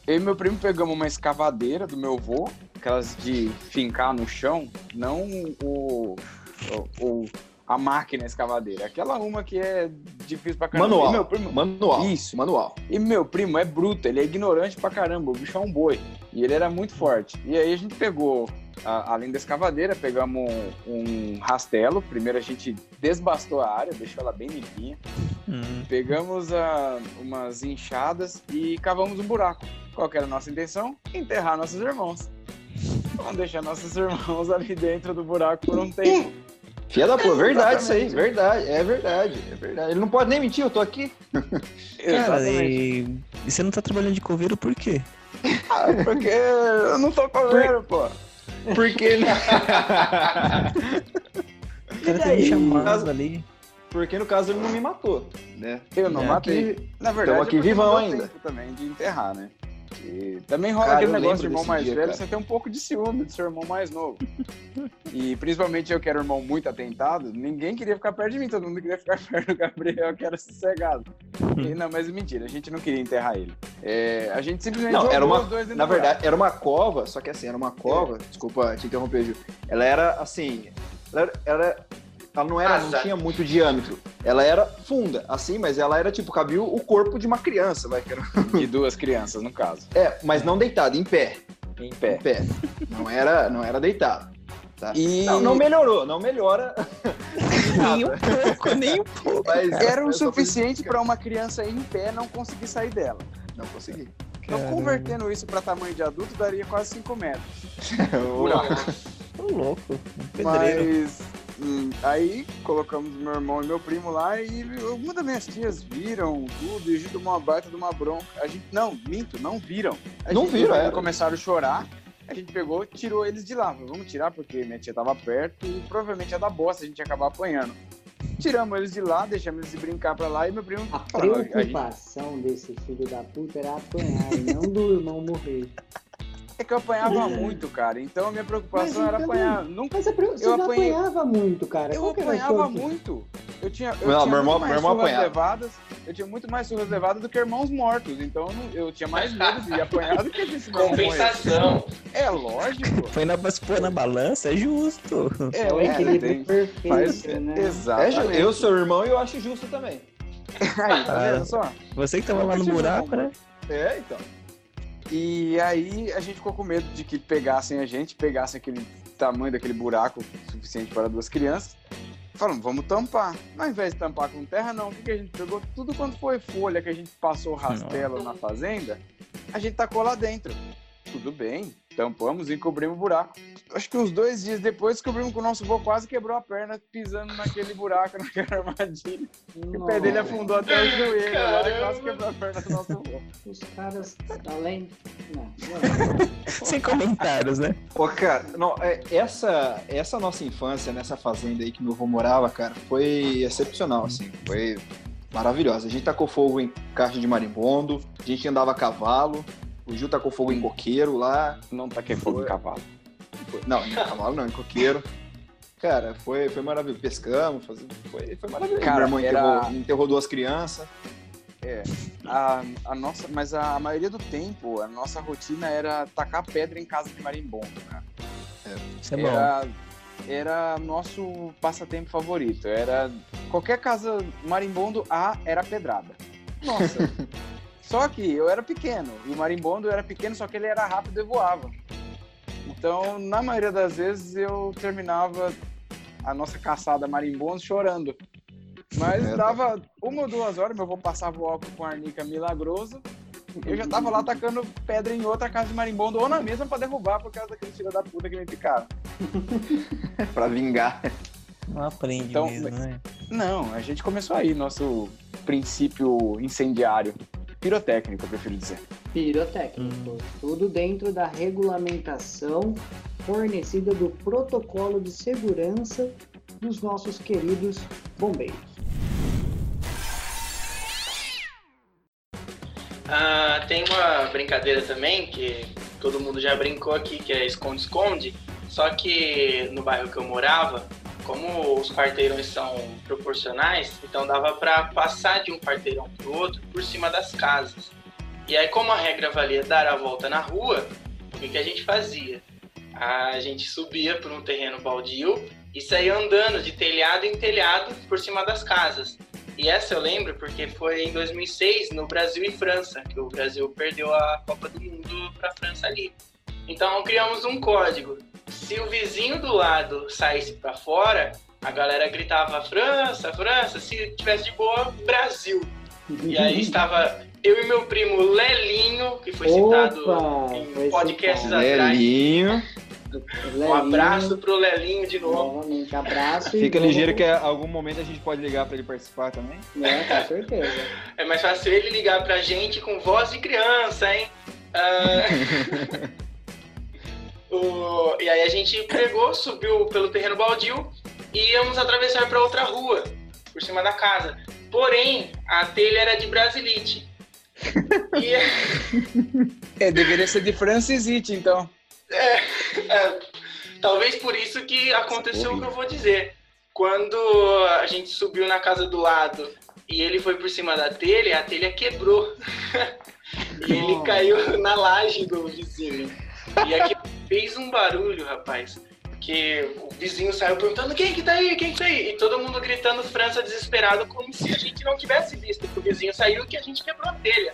eu e meu primo pegamos uma escavadeira do meu avô, aquelas de fincar no chão, não o, o- o- a máquina escavadeira, aquela uma que é difícil pra caramba. Manual. E meu primo, Manual. Isso. Manual. e meu primo é bruto, ele é ignorante pra caramba, o bicho é um boi. E ele era muito forte. E aí a gente pegou, a- além da escavadeira, pegamos um, um rastelo. Primeiro a gente desbastou a área, deixou ela bem limpinha. Hum, Pegamos a- umas enxadas e cavamos um buraco. Qual que era a nossa intenção? Enterrar nossos irmãos. Vamos deixar nossos irmãos ali dentro do buraco por um tempo. Filha da pô, verdade isso aí, verdade, é verdade, é verdade. Ele não pode nem mentir, eu tô aqui. Cara, e... e você não tá trabalhando de coveiro por quê? Ah, porque eu não tô comendo, pô. Porque ele... O cara tá me chamando ali. Porque no caso ele não me matou, né? Eu não É, matei. aqui- Na verdade, aqui é porque vivão ainda. também de enterrar, né? E também rola Cara, aquele negócio de irmão mais dia, velho, cara. você tem um pouco de ciúme do seu irmão mais novo. e principalmente eu que era um irmão muito atentado, ninguém queria ficar perto de mim, todo mundo queria ficar perto do Gabriel, que era sossegado. E, não, mas mentira, a gente não queria enterrar ele. É, a gente simplesmente Não, era uma, na verdade, era uma cova, só que assim, era uma cova, desculpa te interromper, Gil. Ela era assim, ela, era- ela, ela não era, não Asa. tinha muito diâmetro. Ela era funda, assim, mas ela era tipo, cabia o corpo de uma criança, vai, que era- De duas crianças, no caso. É, mas não deitado, em pé. Em Em pé. pé. Não era, não era deitado. Tá? E Não, não melhorou, não melhora. Nem um pouco, nem um pouco. Mas era o suficiente para uma criança em pé não conseguir sair dela. Não consegui. Então, Caramba. convertendo isso para tamanho de adulto, daria quase 5 metros. Tô louco. Um pedreiro. Mas aí colocamos meu irmão e meu primo lá e uma das minhas tias viram tudo e a gente tomou uma baita de uma bronca. A gente, não, minto, não viram. A Não gente- viram, eles é. Começaram a chorar. A gente pegou e tirou eles de lá. Falei, Vamos tirar porque minha tia tava perto e provavelmente ia dar bosta, a gente ia acabar apanhando. Tiramos eles de lá, deixamos eles brincar pra lá e meu primo A a gente- preocupação desse filho da puta era apanhar, e não do irmão morrer. É que eu apanhava muito, cara. Então a minha preocupação Mas era então- apanhar. Nunca Mas pre- você Eu apanhei- apanhava muito, cara. Eu Qual apanhava muito. Eu tinha, eu Não, tinha meu irmão- muito mais meu irmão surras apanhava. levadas. Eu tinha muito mais surras levadas do que irmãos mortos. Então eu, eu tinha mais medo de apanhar do que de se não morrer. Compensação. É lógico. Foi na, na balança, é justo. É o é, equilíbrio tem- perfeito, faz- né? É, Exatamente. ju- eu sou irmão e eu acho justo também. Aí, tá Ah. vendo só? Você que tava lá no buraco, irmão né? É, então. E aí a gente ficou com medo de que pegassem a gente, pegassem aquele tamanho daquele buraco suficiente para duas crianças. Falamos, vamos tampar. Ao invés de tampar com terra, não. O que, a gente pegou? Tudo quanto foi folha que a gente passou rastelo na fazenda, a gente tacou lá dentro. Tudo bem, tampamos e cobrimos o buraco. Acho que uns dois dias depois descobrimos que o nosso vô quase quebrou a perna pisando naquele buraco, naquela armadilha. O pé dele afundou até o joelho e quase Caramba. quebrou a perna do nosso vô. Os caras, além. Não, não. Sem comentários, né? Pô, cara, não, é, essa, essa nossa infância nessa fazenda aí que meu avô morava, cara, foi excepcional, assim. Foi maravilhosa. A gente tacou fogo em caixa de marimbondo, a gente andava a cavalo, o Gil tacou fogo em coqueiro lá. Não taquei fogo em cavalo. Foi- Não, em cavalo não, em coqueiro. Cara, foi, foi maravilhoso. Pescamos, foi, foi maravilhoso. Cara, Meu irmão era- enterrou, enterrou duas crianças. A, a nossa, mas a, maioria do tempo, a nossa rotina era tacar pedra em casa de marimbondo, né? Isso é bom. Era, era nosso passatempo favorito. Era qualquer casa marimbondo A era pedrada. Nossa. só que eu era pequeno e o marimbondo era pequeno, só que ele era rápido e voava. Então, na maioria das vezes eu terminava a nossa caçada marimbondo chorando. Mas dava uma ou duas horas, meu avô passava o álcool com arnica milagroso. Eu já tava lá tacando pedra em outra casa de marimbondo ou na mesma pra derrubar por causa daquele filho da puta que me picaram. pra vingar. Não aprende Então, mesmo, né? Não, a gente começou aí, nosso princípio incendiário. Pirotécnico, eu prefiro dizer. Pirotécnico. Tudo dentro da regulamentação fornecida do protocolo de segurança dos nossos queridos bombeiros. Ah, tem uma brincadeira também que todo mundo já brincou aqui, que é esconde-esconde. Só que no bairro que eu morava, como os quarteirões são proporcionais, então dava para passar de um quarteirão para o outro por cima das casas. E aí, como a regra valia dar a volta na rua, o que, que a gente fazia? A gente subia por um terreno baldio e saía andando de telhado em telhado por cima das casas. E essa eu lembro porque foi em 2006, no Brasil e França, que o Brasil perdeu a Copa do Mundo para a França ali. Então criamos um código. Se o vizinho do lado saísse para fora, a galera gritava França, França. Se tivesse de boa, Brasil. E aí estava eu e meu primo Lelinho, que foi citado Opa, em foi podcasts citado. atrás. Lelinho. Um abraço pro Lelinho de novo. Novamente, abraço. Fica ligeiro que a algum momento a gente pode ligar pra ele participar também. É, com certeza. É mais fácil ele ligar pra gente com voz de criança, hein? Ah, o- E aí a gente pegou, subiu pelo terreno baldio e íamos atravessar para outra rua, por cima da casa. Porém, a telha era de brasilite. E É, deveria ser de Francisite, então. é, talvez por isso que aconteceu o que eu vou dizer. Quando a gente subiu na casa do lado e ele foi por cima da telha, a telha quebrou. e ele caiu na laje do vizinho. E aqui fez um barulho, rapaz. Que o vizinho saiu perguntando quem que tá aí, quem que tá aí? E todo mundo gritando França desesperado, como se a gente não tivesse visto que o vizinho saiu que a gente quebrou a telha.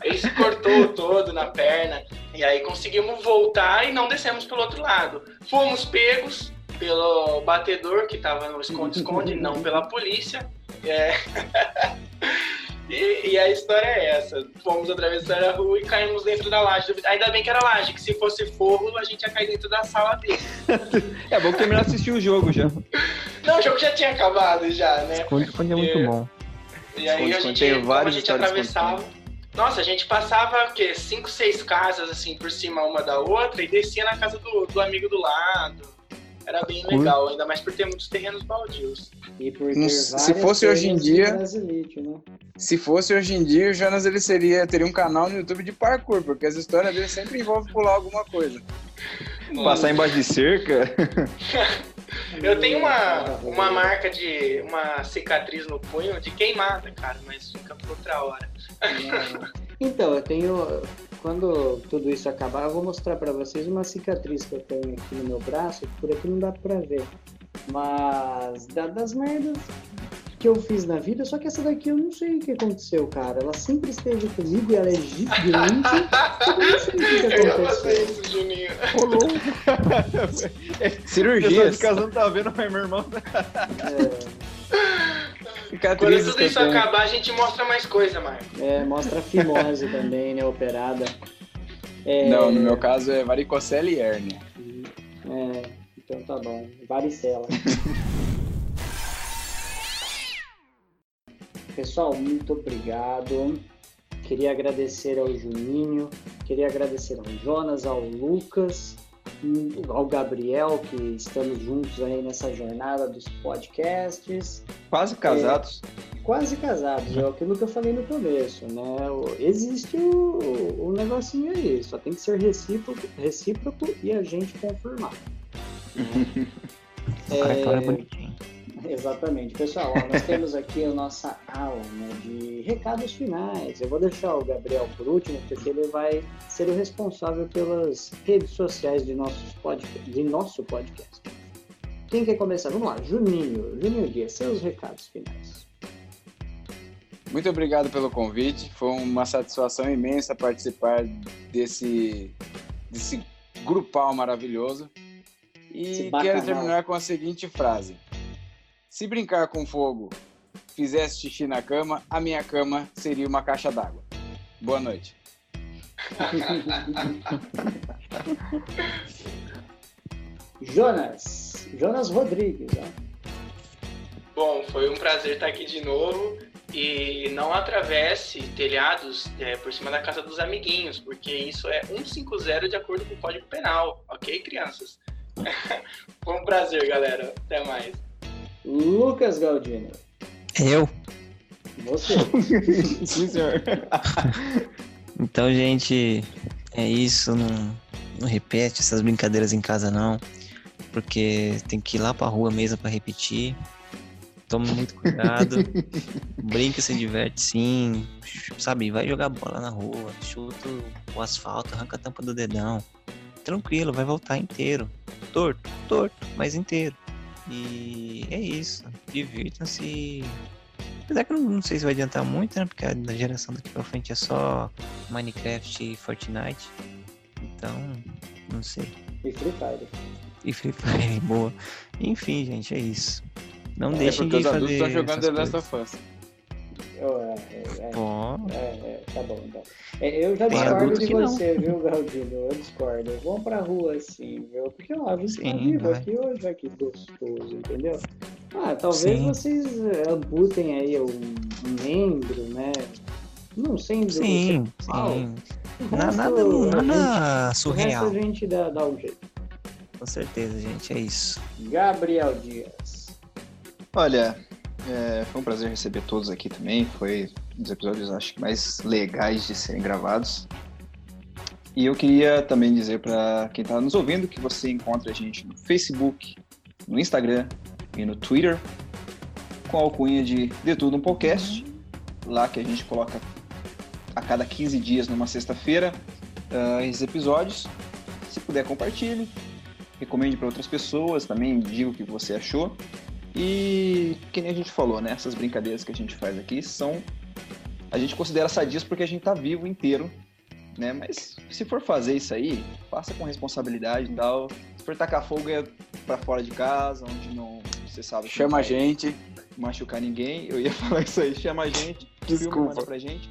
Aí se cortou todo na perna. E aí conseguimos voltar e não descemos pelo outro lado. Fomos pegos pelo batedor que tava no esconde-esconde, não pela polícia. É. E, e a história é essa. Fomos atravessar a rua e caímos dentro da laje. do- Ainda bem que era laje, que se fosse forro, a gente ia cair dentro da sala dele. É bom terminar de assistir o jogo já. Não, o jogo já tinha acabado já, né? Esconde-esconde é muito É. bom. E aí a Esconde-esconde, gente, tem várias a gente atravessava. Nossa, a gente passava o quê? Cinco, seis casas assim por cima uma da outra e descia na casa do, do amigo do lado. Era bem legal, ainda mais por ter muitos terrenos baldios. E por ter se fosse hoje em dia- brasilite, né? Se fosse hoje em dia, o Jonas ele seria, teria um canal no YouTube de parkour, porque as histórias dele sempre envolvem pular alguma coisa. Passar embaixo de cerca. Eu tenho uma, uma marca de. uma cicatriz no punho de queimada, cara, mas fica por outra hora. Então, eu tenho. Quando tudo isso acabar, eu vou mostrar pra vocês uma cicatriz que eu tenho aqui no meu braço, que por aqui não dá pra ver. Mas da- das merdas que eu fiz na vida, só que essa daqui eu não sei o que aconteceu, cara. Ela sempre esteve comigo e ela é gigante. eu não sei o que, que aconteceu. isso, Juninho. Pessoal Cirurgias. de casa não tá vendo, mas meu irmão tá. É, Quando tudo isso tenho. acabar, a gente mostra mais coisa, Marco. é, mostra a fimose também, né? Operada. É, Não, no meu caso é varicocele e hérnia. É, então tá bom. Varicela. Pessoal, muito obrigado. Queria agradecer ao Juninho, queria agradecer ao Jonas, ao Lucas, ao Gabriel, que estamos juntos aí nessa jornada dos podcasts. Quase casados. Quase casados, é aquilo que eu falei no começo, né? Existe o, o negocinho aí, só tem que ser recíproco, recíproco e a gente confirmar. Ai, fala bonitinho. Exatamente. Pessoal, ó, nós temos aqui a nossa aula né, de recados finais. Eu vou deixar o Gabriel por último, porque ele vai ser o responsável pelas redes sociais de, nossos podca- de nosso podcast. Quem quer começar? Vamos lá, Juninho. Juninho Dias, seus recados finais. Muito obrigado pelo convite. Foi uma satisfação imensa participar desse, desse grupal maravilhoso. E quero terminar com a seguinte frase: Se brincar com fogo fizesse xixi na cama, a minha cama seria uma caixa d'água. Boa noite. Jonas, Jonas Rodrigues. Ó. Bom, foi um prazer estar aqui de novo e não atravesse telhados é, por cima da casa dos amiguinhos, porque isso é 150 de acordo com o Código Penal, ok, crianças? Foi um prazer, galera. Até mais. Lucas Galdino. Eu? Você. Sim, senhor. então, gente, é isso. Não, não repete essas brincadeiras em casa, não. Porque tem que ir lá pra rua mesmo para repetir. Tome muito cuidado. Brinca, se diverte sim. Sabe, vai jogar bola na rua. Chuta o asfalto, arranca a tampa do dedão. Tranquilo, vai voltar inteiro. Torto, torto, mas inteiro. E é isso. Divirtam-se. Apesar que eu não, não, sei se vai adiantar muito, né? Porque a geração daqui pra frente é só Minecraft e Fortnite. Então, não sei. E Free Fire. E Free Fire, boa. Enfim, gente, é isso. Não é deixem de fazer. Os adultos estão jogando The Last of Us. É, é, Bom. É, é, tá bom, então. É, eu já discordo de você, não. viu, Galdino? Eu discordo. Vamos pra rua assim, viu? Porque ó, a gente tá vivo aqui hoje, aqui gostoso, entendeu? Ah, talvez Sim. vocês eh, amputem aí um, um membro, né? Não sendo. Sim, sim. Nada, nada, nada surreal. a gente dá, dá um jeito. Com certeza, gente, é isso. Gabriel Dias. Olha, é, foi um prazer receber todos aqui também. Foi um dos episódios, acho que, mais legais de serem gravados. E eu queria também dizer para quem está nos ouvindo que você encontra a gente no Facebook, no Instagram e no Twitter com a alcunha de De Tudo um Podcast. Lá que a gente coloca a cada 15 dias, numa sexta-feira, uh, esses episódios. Se puder, compartilhe. Recomende para outras pessoas também, diga o que você achou. E que nem a gente falou, né? Essas brincadeiras que a gente faz aqui são. A gente considera sadias porque a gente tá vivo inteiro, né? Mas se for fazer isso aí, faça com responsabilidade e tal. Se for tacar fogo é pra fora de casa, onde não. Você sabe. Chama a gente. Machucar ninguém. Eu ia falar isso aí. Chama a gente. Desculpa. Filma, pra gente.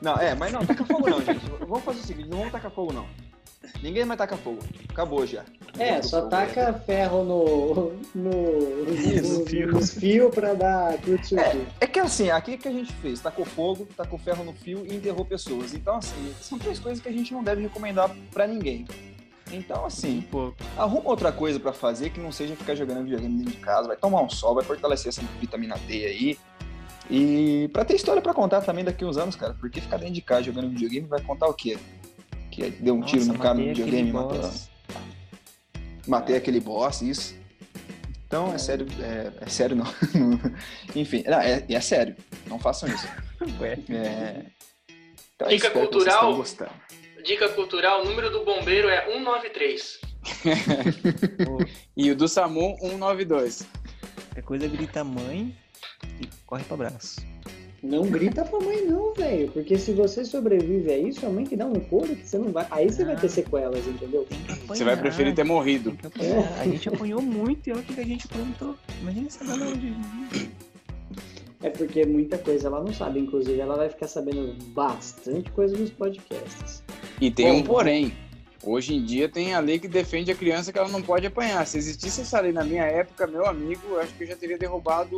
Não, é, mas não, taca fogo não, gente. Vamos fazer o seguinte: não vamos tacar fogo não. Ninguém mais taca fogo. Acabou já. É, só fogo, taca é. ferro no, no, no, fio. nos fios pra dar é, é que assim, aqui que a gente fez, tacou fogo, tacou ferro no fio e enterrou pessoas. Então, assim, são três coisas que a gente não deve recomendar pra ninguém. Então, assim, pô, arruma outra coisa para fazer que não seja ficar jogando videogame dentro de casa. Vai tomar um sol, vai fortalecer essa vitamina D aí. E pra ter história para contar também daqui uns anos, cara. Porque ficar dentro de casa jogando videogame vai contar o quê? Que deu um Nossa, tiro no cara no videogame, matou. Matei aquele boss, isso. Então, é, é sério, é, é sério não. Enfim, não, é, é sério. Não façam isso. É... Então, dica cultural. Dica cultural, o número do bombeiro é 193. e o do SAMU 192. É coisa grita mãe e corre para abraço. Não grita pra mãe, não, velho. Porque se você sobrevive a isso, a mãe que dá um couro que você não vai. Aí você ah, vai ter sequelas, entendeu? Você vai preferir ter morrido. É. A gente apanhou muito e olha o que a gente plantou. Imagina essa galera de. É porque muita coisa ela não sabe. Inclusive, ela vai ficar sabendo bastante coisa nos podcasts. E tem Bom, um porém. Hoje em dia tem a lei que defende a criança que ela não pode apanhar. Se existisse essa lei na minha época, meu amigo, acho que eu já teria derrubado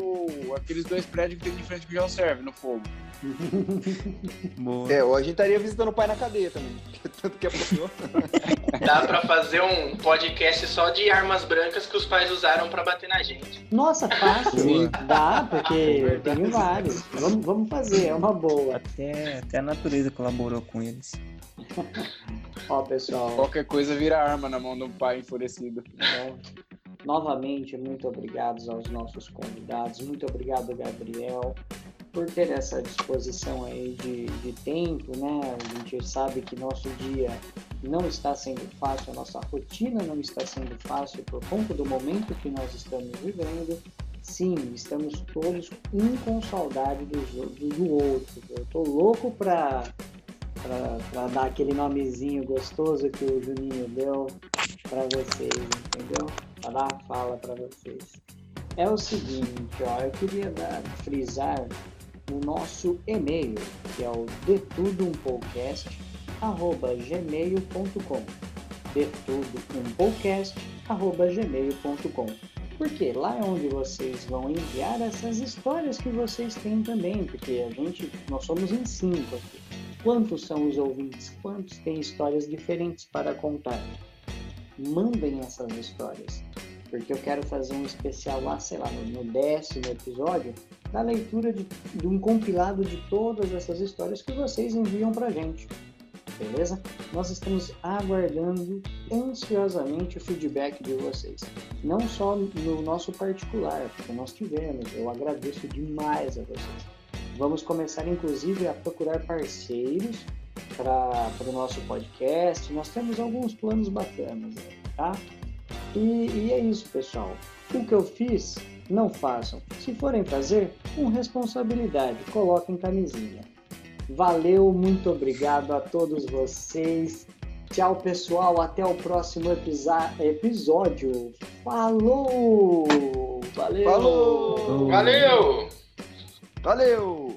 aqueles dois prédios que tem de frente que já serve no fogo. Boa. É, hoje a gente estaria visitando o pai na cadeia também. Tanto que apanhou. Dá pra fazer um podcast só de armas brancas que os pais usaram pra bater na gente. Nossa, fácil. Dá, porque eu tenho vários. Vamos, vamos fazer, é uma boa. Até, até a natureza colaborou com eles. Ó, pessoal. Qualquer coisa vira arma na mão do pai enfurecido. É. Novamente, muito obrigado aos nossos convidados. Muito obrigado, Gabriel, por ter essa disposição aí de, de tempo, né? A gente sabe que nosso dia não está sendo fácil, a nossa rotina não está sendo fácil por conta do momento que nós estamos vivendo. Sim, estamos todos um com saudade do, do outro. Eu tô louco para para dar aquele nomezinho gostoso que o Juninho deu para vocês, entendeu? Para dar a fala para vocês. É o seguinte, ó, eu queria dar, frisar o nosso e-mail, que é o detudompodcast@gmail.com. detudompodcast@gmail.com. Porque lá é onde vocês vão enviar essas histórias que vocês têm também, porque a gente, nós somos em cinco aqui. Quantos são os ouvintes? Quantos têm histórias diferentes para contar? Mandem essas histórias, porque eu quero fazer um especial lá, sei lá, no décimo episódio, da leitura de, de um compilado de todas essas histórias que vocês enviam para gente. Beleza? Nós estamos aguardando ansiosamente o feedback de vocês. Não só no nosso particular, porque nós tivemos. Eu agradeço demais a vocês Vamos começar, inclusive, a procurar parceiros para o nosso podcast. Nós temos alguns planos bacanas, tá? E, e é isso, pessoal. O que eu fiz, não façam. Se forem fazer, com responsabilidade, coloquem camisinha. Valeu, muito obrigado a todos vocês. Tchau, pessoal. Até o próximo episódio. Falou! Valeu! Falou! Valeu! Valeu!